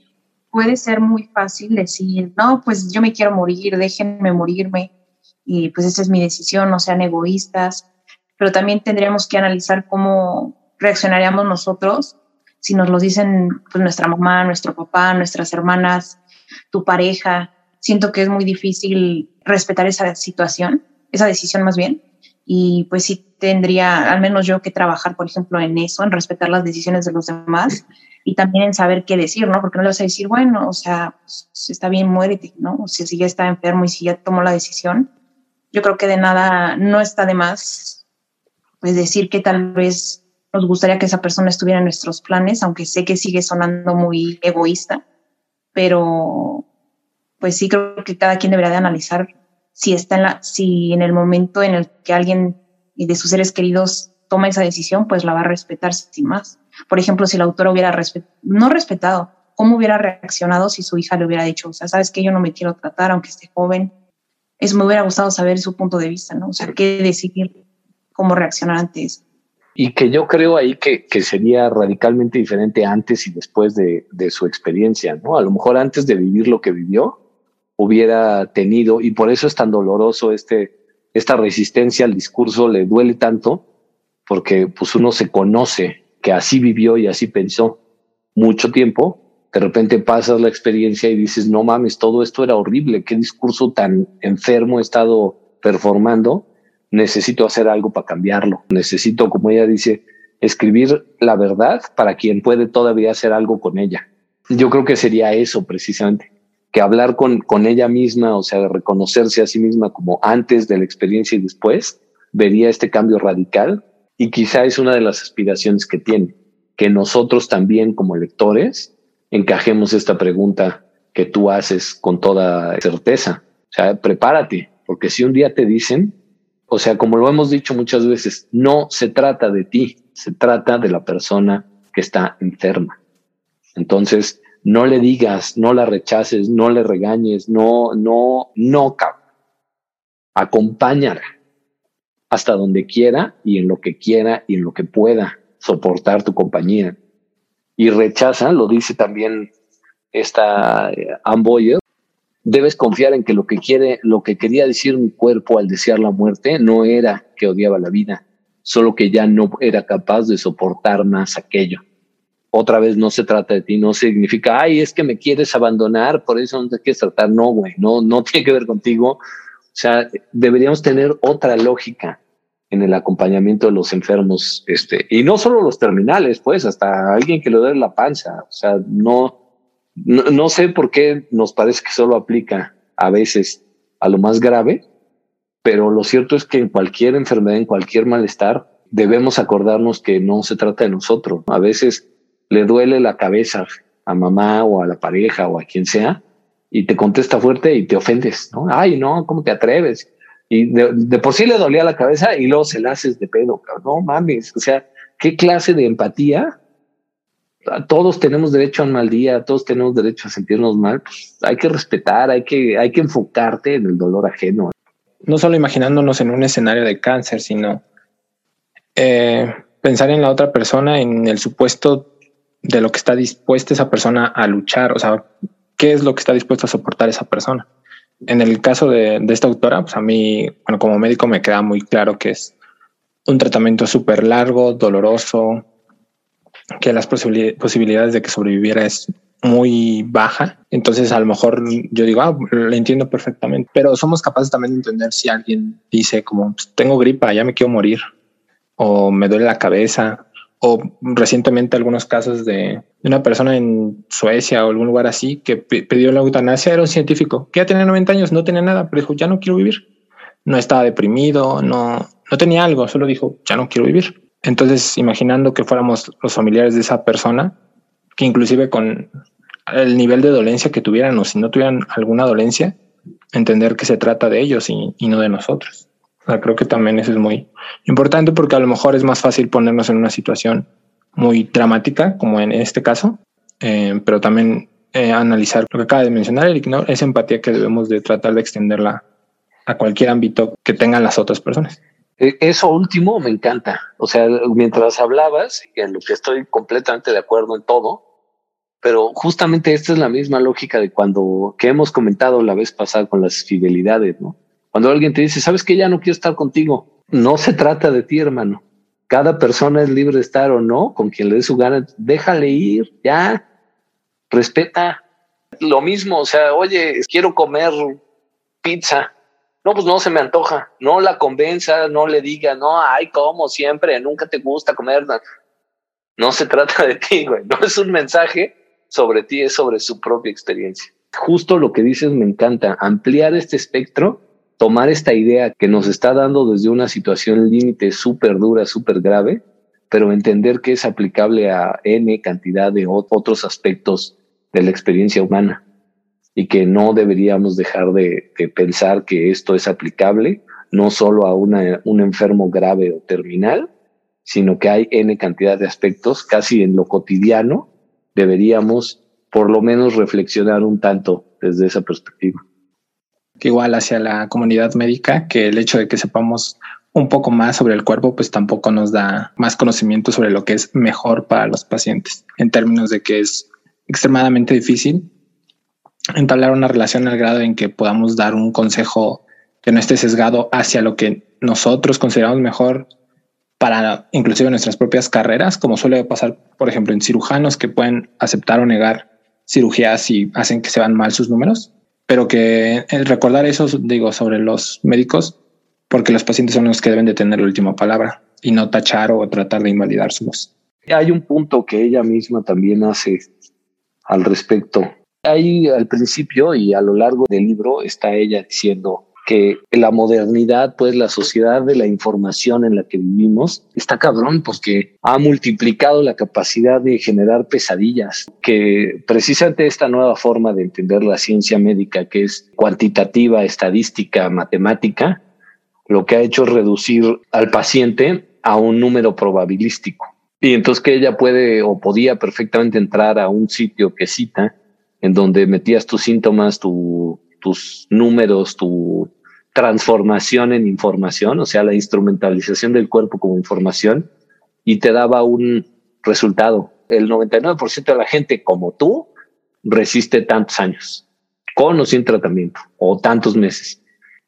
puede ser muy fácil decir, no, pues yo me quiero morir, déjenme morirme y pues esa es mi decisión, no sean egoístas, pero también tendríamos que analizar cómo reaccionaríamos nosotros si nos lo dicen pues, nuestra mamá, nuestro papá, nuestras hermanas, tu pareja. Siento que es muy difícil respetar esa situación, esa decisión más bien. Y pues sí tendría, al menos yo, que trabajar, por ejemplo, en eso, en respetar las decisiones de los demás y también en saber qué decir, ¿no? Porque no le vas a decir, bueno, o sea, si está bien, muérete, ¿no? O sea, si ya está enfermo y si ya tomó la decisión, yo creo que de nada no está de más, pues decir que tal vez nos gustaría que esa persona estuviera en nuestros planes, aunque sé que sigue sonando muy egoísta, pero pues sí creo que cada quien debería de analizar si está en la, si en el momento en el que alguien de sus seres queridos toma esa decisión, pues la va a respetar sin más. Por ejemplo, si la autora hubiera no respetado, ¿cómo hubiera reaccionado si su hija le hubiera dicho, o sea, sabes que yo no me quiero tratar aunque esté joven? Eso me hubiera gustado saber su punto de vista, ¿no? O sea, qué decidir, cómo reaccionar ante eso. Y que yo creo ahí que, que sería radicalmente diferente antes y después de, de su experiencia, ¿no? A lo mejor antes de vivir lo que vivió, hubiera tenido, y por eso es tan doloroso este, esta resistencia al discurso, le duele tanto, porque pues uno se conoce que así vivió y así pensó mucho tiempo, de repente pasas la experiencia y dices, no mames, todo esto era horrible, qué discurso tan enfermo he estado performando, necesito hacer algo para cambiarlo, necesito, como ella dice, escribir la verdad para quien puede todavía hacer algo con ella. Yo creo que sería eso precisamente, que hablar con, con ella misma, o sea, reconocerse a sí misma como antes de la experiencia y después, vería este cambio radical y quizá es una de las aspiraciones que tiene, que nosotros también como lectores encajemos esta pregunta que tú haces con toda certeza. O sea, prepárate, porque si un día te dicen, o sea, como lo hemos dicho muchas veces, no se trata de ti, se trata de la persona que está enferma. Entonces, no le digas, no la rechaces, no le regañes, no, no, no, acompáñala hasta donde quiera y en lo que quiera y en lo que pueda soportar tu compañía. Y rechaza, lo dice también esta eh, Amboyer, debes confiar en que lo que quiere, lo que quería decir mi cuerpo al desear la muerte no era que odiaba la vida, solo que ya no era capaz de soportar más aquello. Otra vez no se trata de ti, no significa, ay, es que me quieres abandonar, por eso no te quieres tratar. No, güey, no, no tiene que ver contigo. O sea, deberíamos tener otra lógica en el acompañamiento de los enfermos, este, y no solo los terminales, pues, hasta alguien que le duele la panza. O sea, no, no, no sé por qué nos parece que solo aplica a veces a lo más grave, pero lo cierto es que en cualquier enfermedad, en cualquier malestar, debemos acordarnos que no se trata de nosotros. A veces le duele la cabeza a mamá o a la pareja o a quien sea y te contesta fuerte y te ofendes, ¿no? Ay, no, ¿cómo te atreves? Y de, por sí le dolía la cabeza y luego se la haces de pedo, no mames, o sea, ¿qué clase de empatía? Todos tenemos derecho a un mal día, todos tenemos derecho a sentirnos mal, pues hay que respetar, hay que, hay que enfocarte en el dolor ajeno. No solo imaginándonos en un escenario de cáncer, sino eh, pensar en la otra persona, en el supuesto de lo que está dispuesta esa persona a luchar, o sea, qué es lo que está dispuesto a soportar esa persona. En el caso de, esta autora, pues a mí, bueno, como médico me queda muy claro que es un tratamiento súper largo, doloroso, que las posibilidades de que sobreviviera es muy baja. Entonces, a lo mejor yo digo, ah, lo entiendo perfectamente, pero somos capaces también de entender si alguien dice como pues, tengo gripa, ya me quiero morir, o me duele la cabeza, o recientemente algunos casos de una persona en Suecia o algún lugar así que pidió la eutanasia, era un científico que ya tenía 90 años, no tenía nada, pero dijo, ya no quiero vivir. No estaba deprimido, no, no tenía algo, solo dijo, ya no quiero vivir. Entonces, imaginando que fuéramos los familiares de esa persona, que inclusive con el nivel de dolencia que tuvieran o si no tuvieran alguna dolencia, entender que se trata de ellos y, y no de nosotros creo que también eso es muy importante porque a lo mejor es más fácil ponernos en una situación muy dramática, como en este caso, eh, pero también eh, analizar lo que acaba de mencionar Eric, ¿no? Esa empatía que debemos de tratar de extenderla a cualquier ámbito que tengan las otras personas. E, eso último me encanta. O sea, mientras hablabas, en lo que estoy completamente de acuerdo en todo, pero justamente esta es la misma lógica de cuando que hemos comentado la vez pasada con las fidelidades, ¿no? Cuando alguien te dice, sabes que ya no quiero estar contigo, no se trata de ti, hermano. Cada persona es libre de estar o no con quien le dé su gana. Déjale ir, ya. Respeta. Lo mismo, o sea, oye, quiero comer pizza. No, pues no se me antoja. No la convenza, no le diga, no, ay, como siempre, nunca te gusta comer. No se trata de ti, güey. No es un mensaje sobre ti, es sobre su propia experiencia. Justo lo que dices me encanta, ampliar este espectro tomar esta idea que nos está dando desde una situación límite súper dura, súper grave, pero entender que es aplicable a N cantidad de otros aspectos de la experiencia humana y que no deberíamos dejar de, pensar que esto es aplicable no solo a una, un enfermo grave o terminal, sino que hay N cantidad de aspectos, casi en lo cotidiano, deberíamos por lo menos reflexionar un tanto desde esa perspectiva que igual hacia la comunidad médica, que el hecho de que sepamos un poco más sobre el cuerpo, pues tampoco nos da más conocimiento sobre lo que es mejor para los pacientes, en términos de que es extremadamente difícil entablar una relación al grado en que podamos dar un consejo que no esté sesgado hacia lo que nosotros consideramos mejor para inclusive nuestras propias carreras, como suele pasar, por ejemplo, en cirujanos que pueden aceptar o negar cirugías y hacen que se van mal sus números pero que recordar eso, digo, sobre los médicos, porque los pacientes son los que deben de tener la última palabra y no tachar o tratar de invalidar su voz. Hay un punto que ella misma también hace al respecto. Ahí al principio y a lo largo del libro está ella diciendo, que la modernidad, pues la sociedad de la información en la que vivimos, está cabrón porque ha multiplicado la capacidad de generar pesadillas, que precisamente esta nueva forma de entender la ciencia médica, que es cuantitativa, estadística, matemática, lo que ha hecho es reducir al paciente a un número probabilístico. Y entonces que ella puede o podía perfectamente entrar a un sitio que cita, en donde metías tus síntomas, tus números, tu transformación en información, o sea, la instrumentalización del cuerpo como información, y te daba un resultado. El 99% de la gente como tú resiste tantos años, con o sin tratamiento, o tantos meses.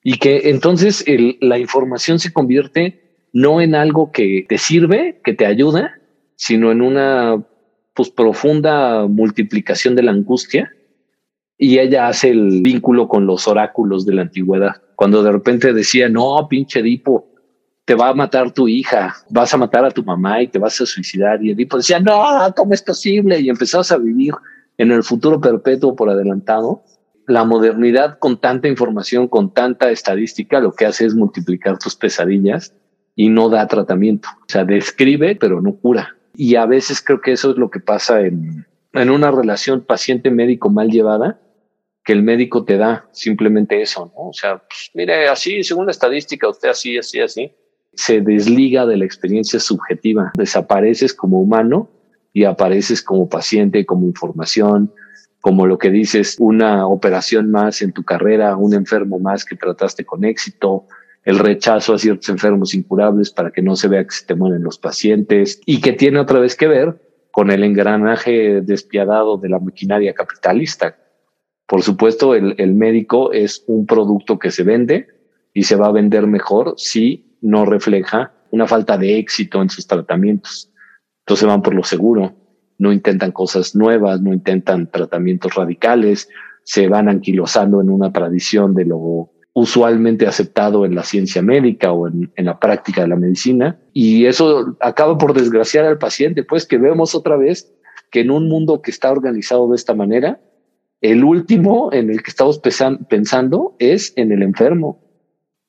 Y que entonces la información se convierte no en algo que te sirve, que te ayuda, sino en una pues, profunda multiplicación de la angustia. Y ella hace el vínculo con los oráculos de la antigüedad. Cuando de repente decía, no, pinche Edipo, te va a matar tu hija, vas a matar a tu mamá y te vas a suicidar. Y Edipo decía, no, ¿cómo es posible? Y empezás a vivir en el futuro perpetuo por adelantado. La modernidad con tanta información, con tanta estadística, lo que hace es multiplicar tus pesadillas y no da tratamiento. O sea, describe, pero no cura. Y a veces creo que eso es lo que pasa en, en una relación paciente-médico mal llevada, que el médico te da simplemente eso, ¿no? O sea, pues, mire, así, según la estadística, usted así, así, así, se desliga de la experiencia subjetiva, desapareces como humano y apareces como paciente, como información, como lo que dices, una operación más en tu carrera, un enfermo más que trataste con éxito, el rechazo a ciertos enfermos incurables para que no se vea que se te mueren los pacientes y que tiene otra vez que ver con el engranaje despiadado de la maquinaria capitalista. Por supuesto, el, médico es un producto que se vende y se va a vender mejor si no refleja una falta de éxito en sus tratamientos. Entonces van por lo seguro, no intentan cosas nuevas, no intentan tratamientos radicales, se van anquilosando en una tradición de lo usualmente aceptado en la ciencia médica o en, la práctica de la medicina. Y eso acaba por desgraciar al paciente, pues que vemos otra vez que en un mundo que está organizado de esta manera, el último en el que estamos pensando es en el enfermo.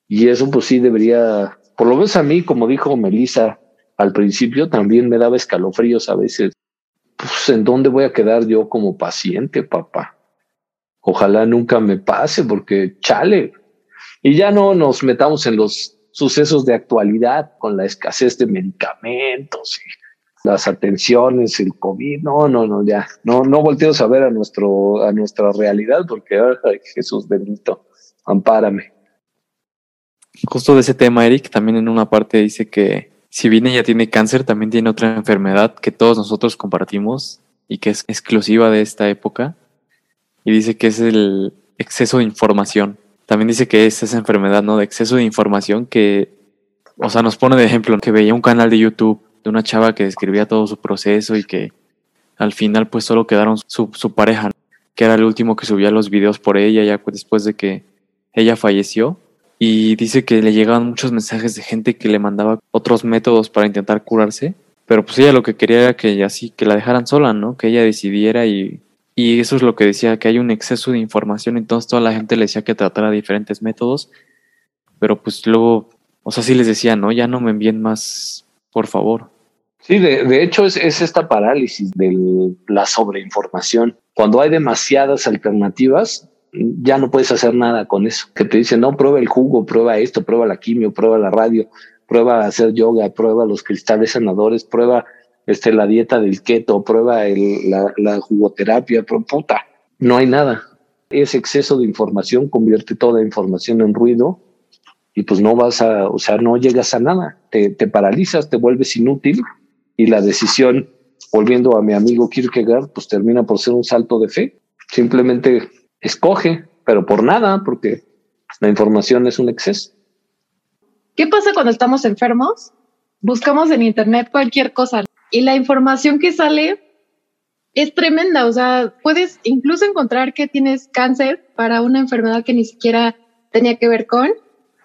Y eso pues sí debería, por lo menos a mí, como dijo Melissa al principio, también me daba escalofríos a veces. Pues en dónde voy a quedar yo como paciente, papá. Ojalá nunca me pase porque chale, y ya no nos metamos en los sucesos de actualidad con la escasez de medicamentos y las atenciones, el COVID. No, no, no, ya. No, no volteemos a ver a, nuestro, a nuestra realidad porque Jesús bendito, ampárame. Justo de ese tema, Eric, también en una parte dice que si bien ella tiene cáncer, también tiene otra enfermedad que todos nosotros compartimos y que es exclusiva de esta época. Y dice que es el exceso de información también dice que es esa enfermedad, ¿no? De exceso de información que, o sea, nos pone de ejemplo que veía un canal de YouTube de una chava que describía todo su proceso y que al final pues solo quedaron su, su pareja, que era el último que subía los videos por ella ya después de que ella falleció. Y dice que le llegaban muchos mensajes de gente que le mandaba otros métodos para intentar curarse. Pero pues ella lo que quería era que así, que la dejaran sola, ¿no? Que ella decidiera y y eso es lo que decía, que hay un exceso de información, entonces toda la gente le decía que tratara diferentes métodos, pero pues luego, o sea, sí les decía, no, ya no me envíen más, por favor. Sí, de, de hecho es, es, esta parálisis de la sobreinformación. Cuando hay demasiadas alternativas, ya no puedes hacer nada con eso. Que te dicen, no, prueba el jugo, prueba esto, prueba la quimio, prueba la radio, prueba hacer yoga, prueba los cristales sanadores, prueba este, la dieta del keto, prueba la, jugoterapia, pero puta, no hay nada. Ese exceso de información convierte toda información en ruido y pues no vas a, o sea, no llegas a nada, te, te paralizas, te vuelves inútil y la decisión, volviendo a mi amigo Kierkegaard, pues termina por ser un salto de fe. Simplemente escoge, pero por nada, porque la información es un exceso. ¿Qué pasa cuando estamos enfermos? Buscamos en internet cualquier cosa y la información que sale es tremenda, o sea, puedes incluso encontrar que tienes cáncer para una enfermedad que ni siquiera tenía que ver con,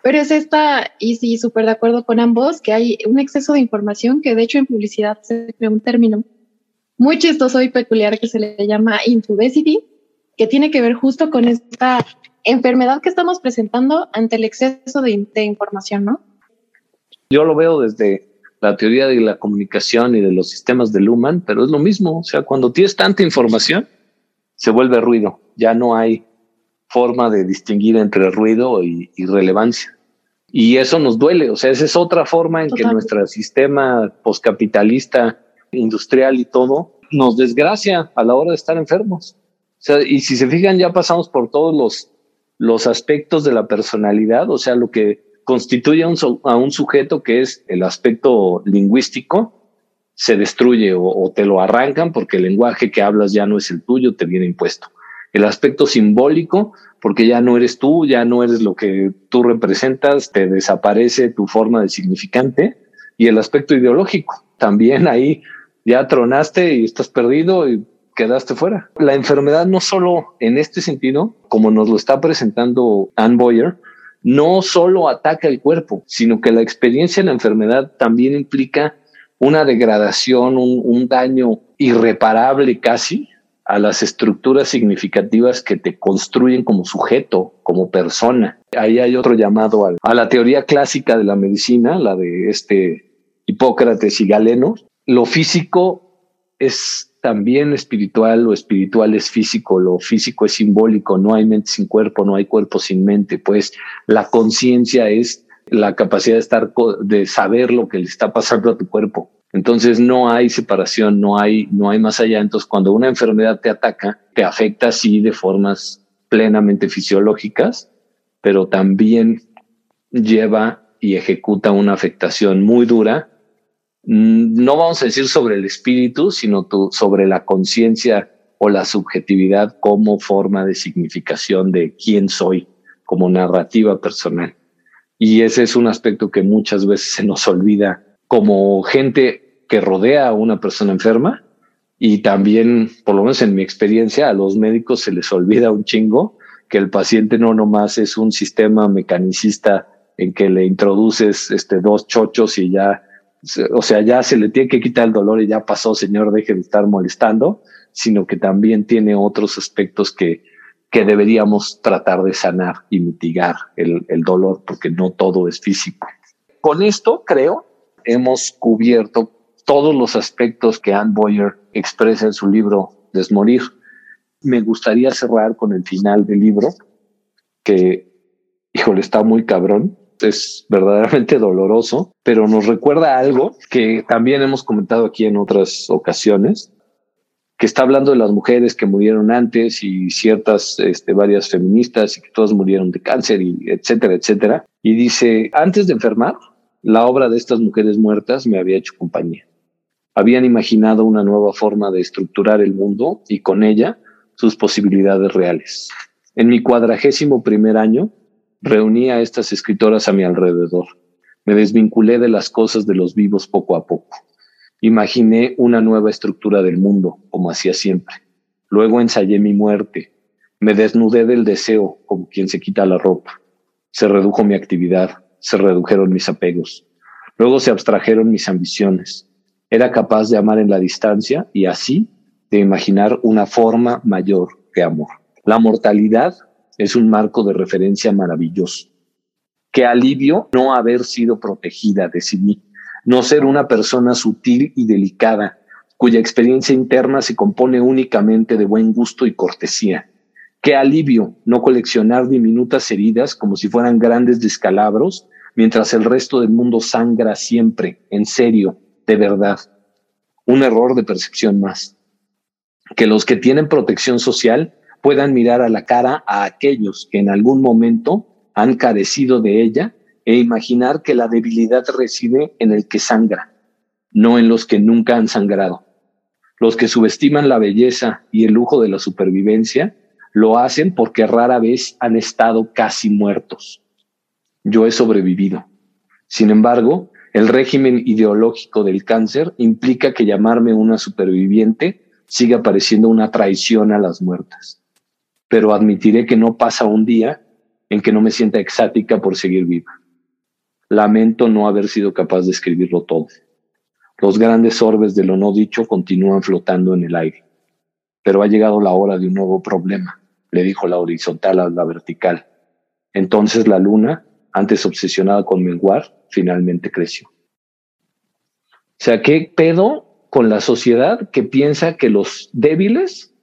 pero es esta, y sí, súper de acuerdo con ambos, que hay un exceso de información que de hecho en publicidad se crea un término muy chistoso y peculiar que se le llama infobesity, que tiene que ver justo con esta enfermedad que estamos presentando ante el exceso de, información, ¿no? Yo lo veo desde la teoría de la comunicación y de los sistemas de Luhmann, pero es lo mismo. O sea, cuando tienes tanta información, se vuelve ruido. Ya no hay forma de distinguir entre ruido y relevancia. Y eso nos duele. O sea, esa es otra forma en que nuestro sistema poscapitalista, industrial y todo, nos desgracia a la hora de estar enfermos. O sea, y si se fijan, ya pasamos por todos los, los aspectos de la personalidad, o sea, lo que constituye a un, a un sujeto que es el aspecto lingüístico, se destruye o, o, te lo arrancan porque el lenguaje que hablas ya no es el tuyo, te viene impuesto. El aspecto simbólico, porque ya no eres tú, ya no eres lo que tú representas, te desaparece tu forma de significante. Y el aspecto ideológico, también ahí ya tronaste y estás perdido y quedaste fuera. La enfermedad no solo en este sentido, como nos lo está presentando Anne Boyer, no solo ataca el cuerpo, sino que la experiencia de la enfermedad también implica una degradación, un, un daño irreparable casi a las estructuras significativas que te construyen como sujeto, como persona. Ahí hay otro llamado a, la teoría clásica de la medicina, la de este Hipócrates y Galeno. Lo físico es también espiritual, lo espiritual es físico, lo físico es simbólico, no hay mente sin cuerpo, no hay cuerpo sin mente, pues la conciencia es la capacidad de estar, de saber lo que le está pasando a tu cuerpo. Entonces no hay separación, no hay, no hay más allá. Entonces cuando una enfermedad te ataca, te afecta sí de formas plenamente fisiológicas, pero también lleva y ejecuta una afectación muy dura no vamos a decir sobre el espíritu, sino sobre la conciencia o la subjetividad como forma de significación de quién soy, como narrativa personal. Y ese es un aspecto que muchas veces se nos olvida como gente que rodea a una persona enferma y también, por lo menos en mi experiencia, a los médicos se les olvida un chingo que el paciente no nomás es un sistema mecanicista en que le introduces este, dos chochos y ya o sea, ya se le tiene que quitar el dolor y ya pasó, señor, deje de estar molestando, sino que también tiene otros aspectos que, que deberíamos tratar de sanar y mitigar el, el dolor, porque no todo es físico. Con esto, creo, hemos cubierto todos los aspectos que Anne Boyer expresa en su libro Desmorir. Me gustaría cerrar con el final del libro, que, híjole, está muy cabrón, es verdaderamente doloroso, pero nos recuerda algo que también hemos comentado aquí en otras ocasiones, que está hablando de las mujeres que murieron antes y ciertas, este, varias feministas y que todas murieron de cáncer y etcétera, etcétera. Y dice, antes de enfermar, la obra de estas mujeres muertas me había hecho compañía. Habían imaginado una nueva forma de estructurar el mundo y con ella sus posibilidades reales. En mi cuadragésimo primer año, Reuní a estas escritoras a mi alrededor. Me desvinculé de las cosas de los vivos poco a poco. Imaginé una nueva estructura del mundo, como hacía siempre. Luego ensayé mi muerte. Me desnudé del deseo, como quien se quita la ropa. Se redujo mi actividad, se redujeron mis apegos. Luego se abstrajeron mis ambiciones. Era capaz de amar en la distancia y así de imaginar una forma mayor que amor. La mortalidad es un marco de referencia maravilloso. Qué alivio no haber sido protegida de sí no ser una persona sutil y delicada, cuya experiencia interna se compone únicamente de buen gusto y cortesía. Qué alivio no coleccionar diminutas heridas como si fueran grandes descalabros, mientras el resto del mundo sangra siempre, en serio, de verdad. Un error de percepción más. Que los que tienen protección social puedan mirar a la cara a aquellos que en algún momento han carecido de ella e imaginar que la debilidad reside en el que sangra, no en los que nunca han sangrado. Los que subestiman la belleza y el lujo de la supervivencia lo hacen porque rara vez han estado casi muertos. Yo he sobrevivido. Sin embargo, el régimen ideológico del cáncer implica que llamarme una superviviente siga pareciendo una traición a las muertas pero admitiré que no pasa un día en que no me sienta exática por seguir viva. Lamento no haber sido capaz de escribirlo todo. Los grandes orbes de lo no dicho continúan flotando en el aire, pero ha llegado la hora de un nuevo problema, le dijo la horizontal a la vertical. Entonces la luna, antes obsesionada con menguar, finalmente creció. O sea, ¿qué pedo con la sociedad que piensa que los débiles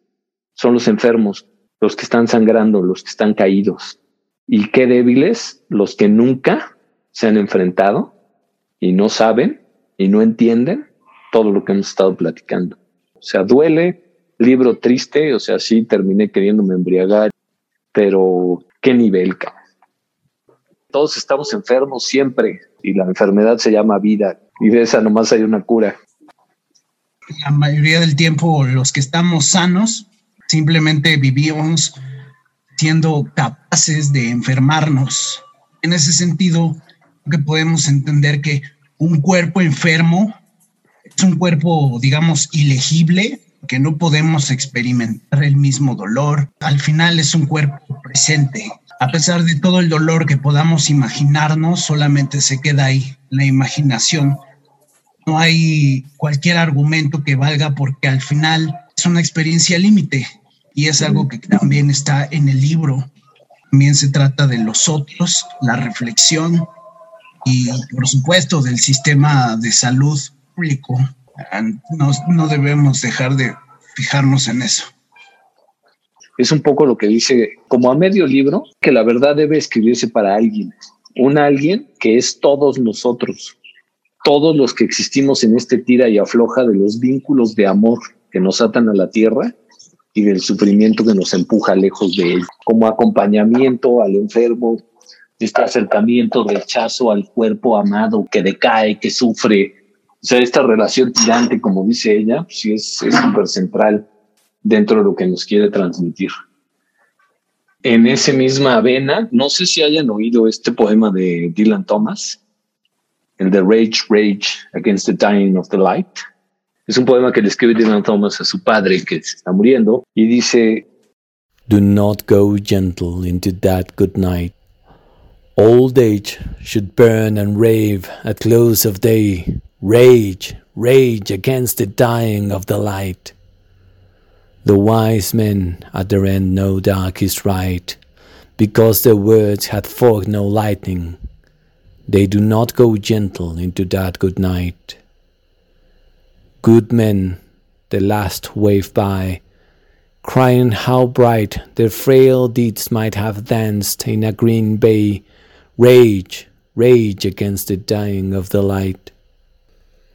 son los enfermos, los que están sangrando, los que están caídos? Y qué débiles los que nunca se han enfrentado y no saben y no entienden todo lo que hemos estado platicando. O sea, duele, libro triste, o sea, sí terminé queriéndome embriagar, pero qué nivel, Todos estamos enfermos siempre y la enfermedad se llama vida y de esa nomás hay una cura. La mayoría del tiempo los que estamos sanos simplemente vivimos siendo capaces de enfermarnos. En ese sentido, que podemos entender que un cuerpo enfermo es un cuerpo, digamos, ilegible, que no podemos experimentar el mismo dolor. Al final es un cuerpo presente. A pesar de todo el dolor que podamos imaginarnos, solamente se queda ahí, la imaginación. No hay cualquier argumento que valga porque al final es una experiencia límite y es algo que también está en el libro. También se trata de los otros, la reflexión y por supuesto del sistema de salud público. No, no debemos dejar de fijarnos en eso. Es un poco lo que dice, como a medio libro, que la verdad debe escribirse para alguien, un alguien que es todos nosotros, todos los que existimos en este tira y afloja de los vínculos de amor que nos atan a la tierra y del sufrimiento que nos empuja lejos de él, como acompañamiento al enfermo, este acercamiento, rechazo al cuerpo amado que decae, que sufre. O sea, esta relación tirante, como dice ella, sí es súper central dentro de lo que nos quiere transmitir. En esa misma vena, no sé si hayan oído este poema de Dylan Thomas, el de Rage, Rage Against the Dying of the Light. Es un poema que le escribe Dylan Thomas a su padre que se está muriendo y dice, Do not go gentle into that good night Old age should burn and rave at close of day, rage, rage against the dying of the light. The wise men at their end know dark is right, because their words had forked no lightning. They do not go gentle into that good night. Good men, the last wave by, crying how bright their frail deeds might have danced in a green bay Rage, rage against the dying of the light.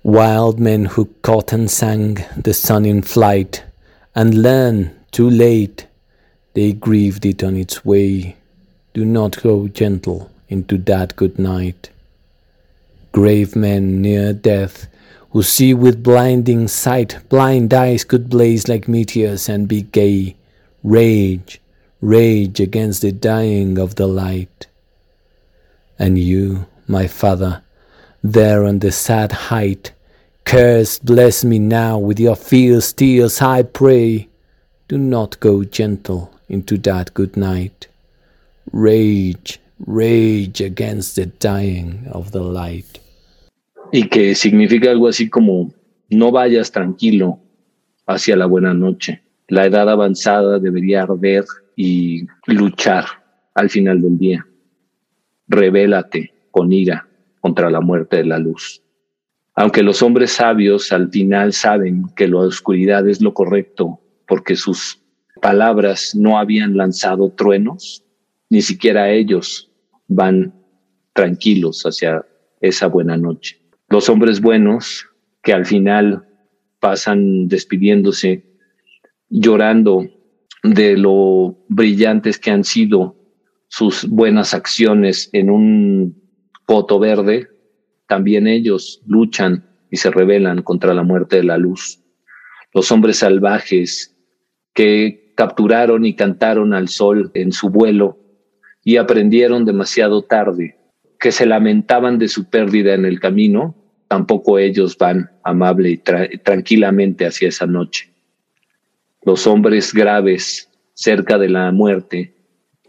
Wild men who caught and sang the sun in flight, and learn too late they grieved it on its way. Do not go gentle into that good night. Grave men near death, who see with blinding sight, blind eyes could blaze like meteors and be gay. Rage, rage against the dying of the light. And you, my father, there on the sad height, curse, bless me now with your fierce tears, I pray. Do not go gentle into that good night. Rage, rage against the dying of the light. Y que significa algo así como, no vayas tranquilo hacia la buena noche. La edad avanzada debería arder y luchar al final del día. revélate con ira contra la muerte de la luz. Aunque los hombres sabios al final saben que la oscuridad es lo correcto porque sus palabras no habían lanzado truenos, ni siquiera ellos van tranquilos hacia esa buena noche. Los hombres buenos que al final pasan despidiéndose, llorando de lo brillantes que han sido sus buenas acciones en un poto verde, también ellos luchan y se rebelan contra la muerte de la luz. Los hombres salvajes que capturaron y cantaron al sol en su vuelo y aprendieron demasiado tarde, que se lamentaban de su pérdida en el camino, tampoco ellos van amable y tranquilamente hacia esa noche. Los hombres graves cerca de la muerte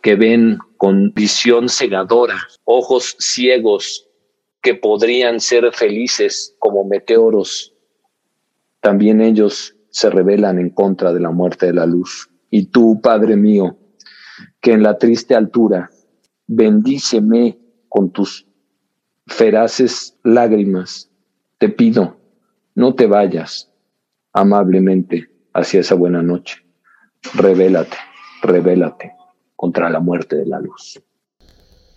que ven con visión cegadora, ojos ciegos que podrían ser felices como meteoros, también ellos se rebelan en contra de la muerte de la luz. Y tú, Padre mío, que en la triste altura bendíceme con tus feraces lágrimas. Te pido, no te vayas amablemente hacia esa buena noche. Revélate, revélate contra la muerte de la luz.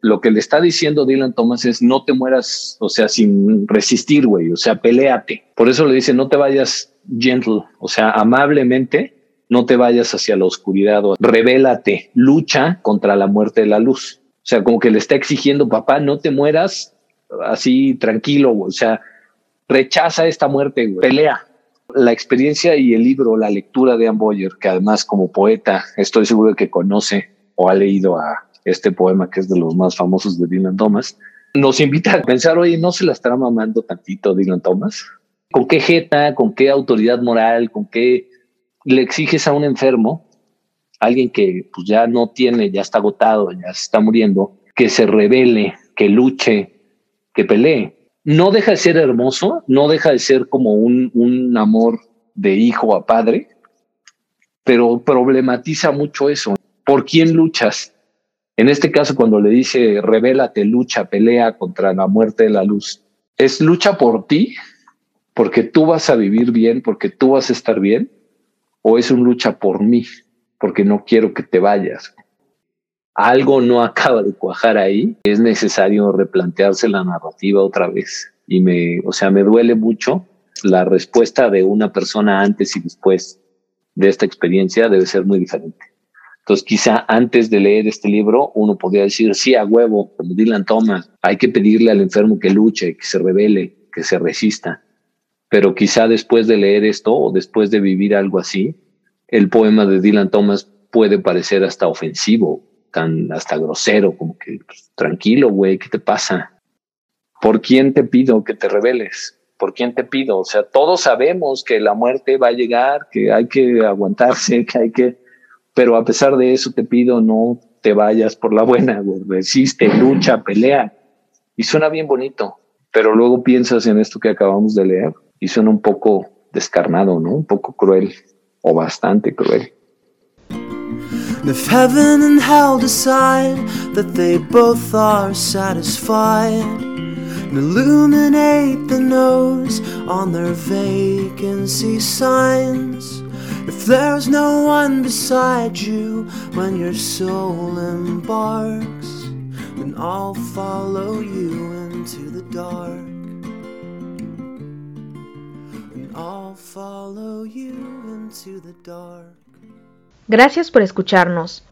Lo que le está diciendo Dylan Thomas es no te mueras, o sea, sin resistir, güey, o sea, peleate. Por eso le dice no te vayas gentle, o sea, amablemente, no te vayas hacia la oscuridad, o revélate, lucha contra la muerte de la luz. O sea, como que le está exigiendo, papá, no te mueras así tranquilo, o sea, rechaza esta muerte, pelea. La experiencia y el libro, la lectura de Anne Boyer, que además como poeta estoy seguro de que conoce o ha leído a este poema que es de los más famosos de Dylan Thomas, nos invita a pensar, oye, ¿no se la estará mamando tantito Dylan Thomas? ¿Con qué jeta, con qué autoridad moral, con qué le exiges a un enfermo, alguien que pues, ya no tiene, ya está agotado, ya se está muriendo, que se revele, que luche, que pelee? No deja de ser hermoso, no deja de ser como un, un amor de hijo a padre, pero problematiza mucho eso. ¿Por quién luchas? En este caso, cuando le dice, revélate, lucha, pelea contra la muerte de la luz, ¿es lucha por ti? ¿Porque tú vas a vivir bien? ¿Porque tú vas a estar bien? ¿O es una lucha por mí? Porque no quiero que te vayas. Algo no acaba de cuajar ahí. Es necesario replantearse la narrativa otra vez. Y me, o sea, me duele mucho la respuesta de una persona antes y después de esta experiencia debe ser muy diferente. Entonces, quizá antes de leer este libro, uno podría decir, sí, a huevo, como Dylan Thomas, hay que pedirle al enfermo que luche, que se revele, que se resista. Pero quizá después de leer esto o después de vivir algo así, el poema de Dylan Thomas puede parecer hasta ofensivo, tan hasta grosero, como que pues, tranquilo, güey, ¿qué te pasa? ¿Por quién te pido que te reveles? ¿Por quién te pido? O sea, todos sabemos que la muerte va a llegar, que hay que aguantarse, que hay que pero a pesar de eso te pido no te vayas por la buena, resiste, lucha, pelea. Y suena bien bonito, pero luego piensas en esto que acabamos de leer y suena un poco descarnado, ¿no? Un poco cruel o bastante cruel. Heaven hell illuminate the nose on their vacancy signs. If there's no one beside you when your soul embarks, then I'll follow you into the dark. And I'll follow you into the dark. Gracias por escucharnos.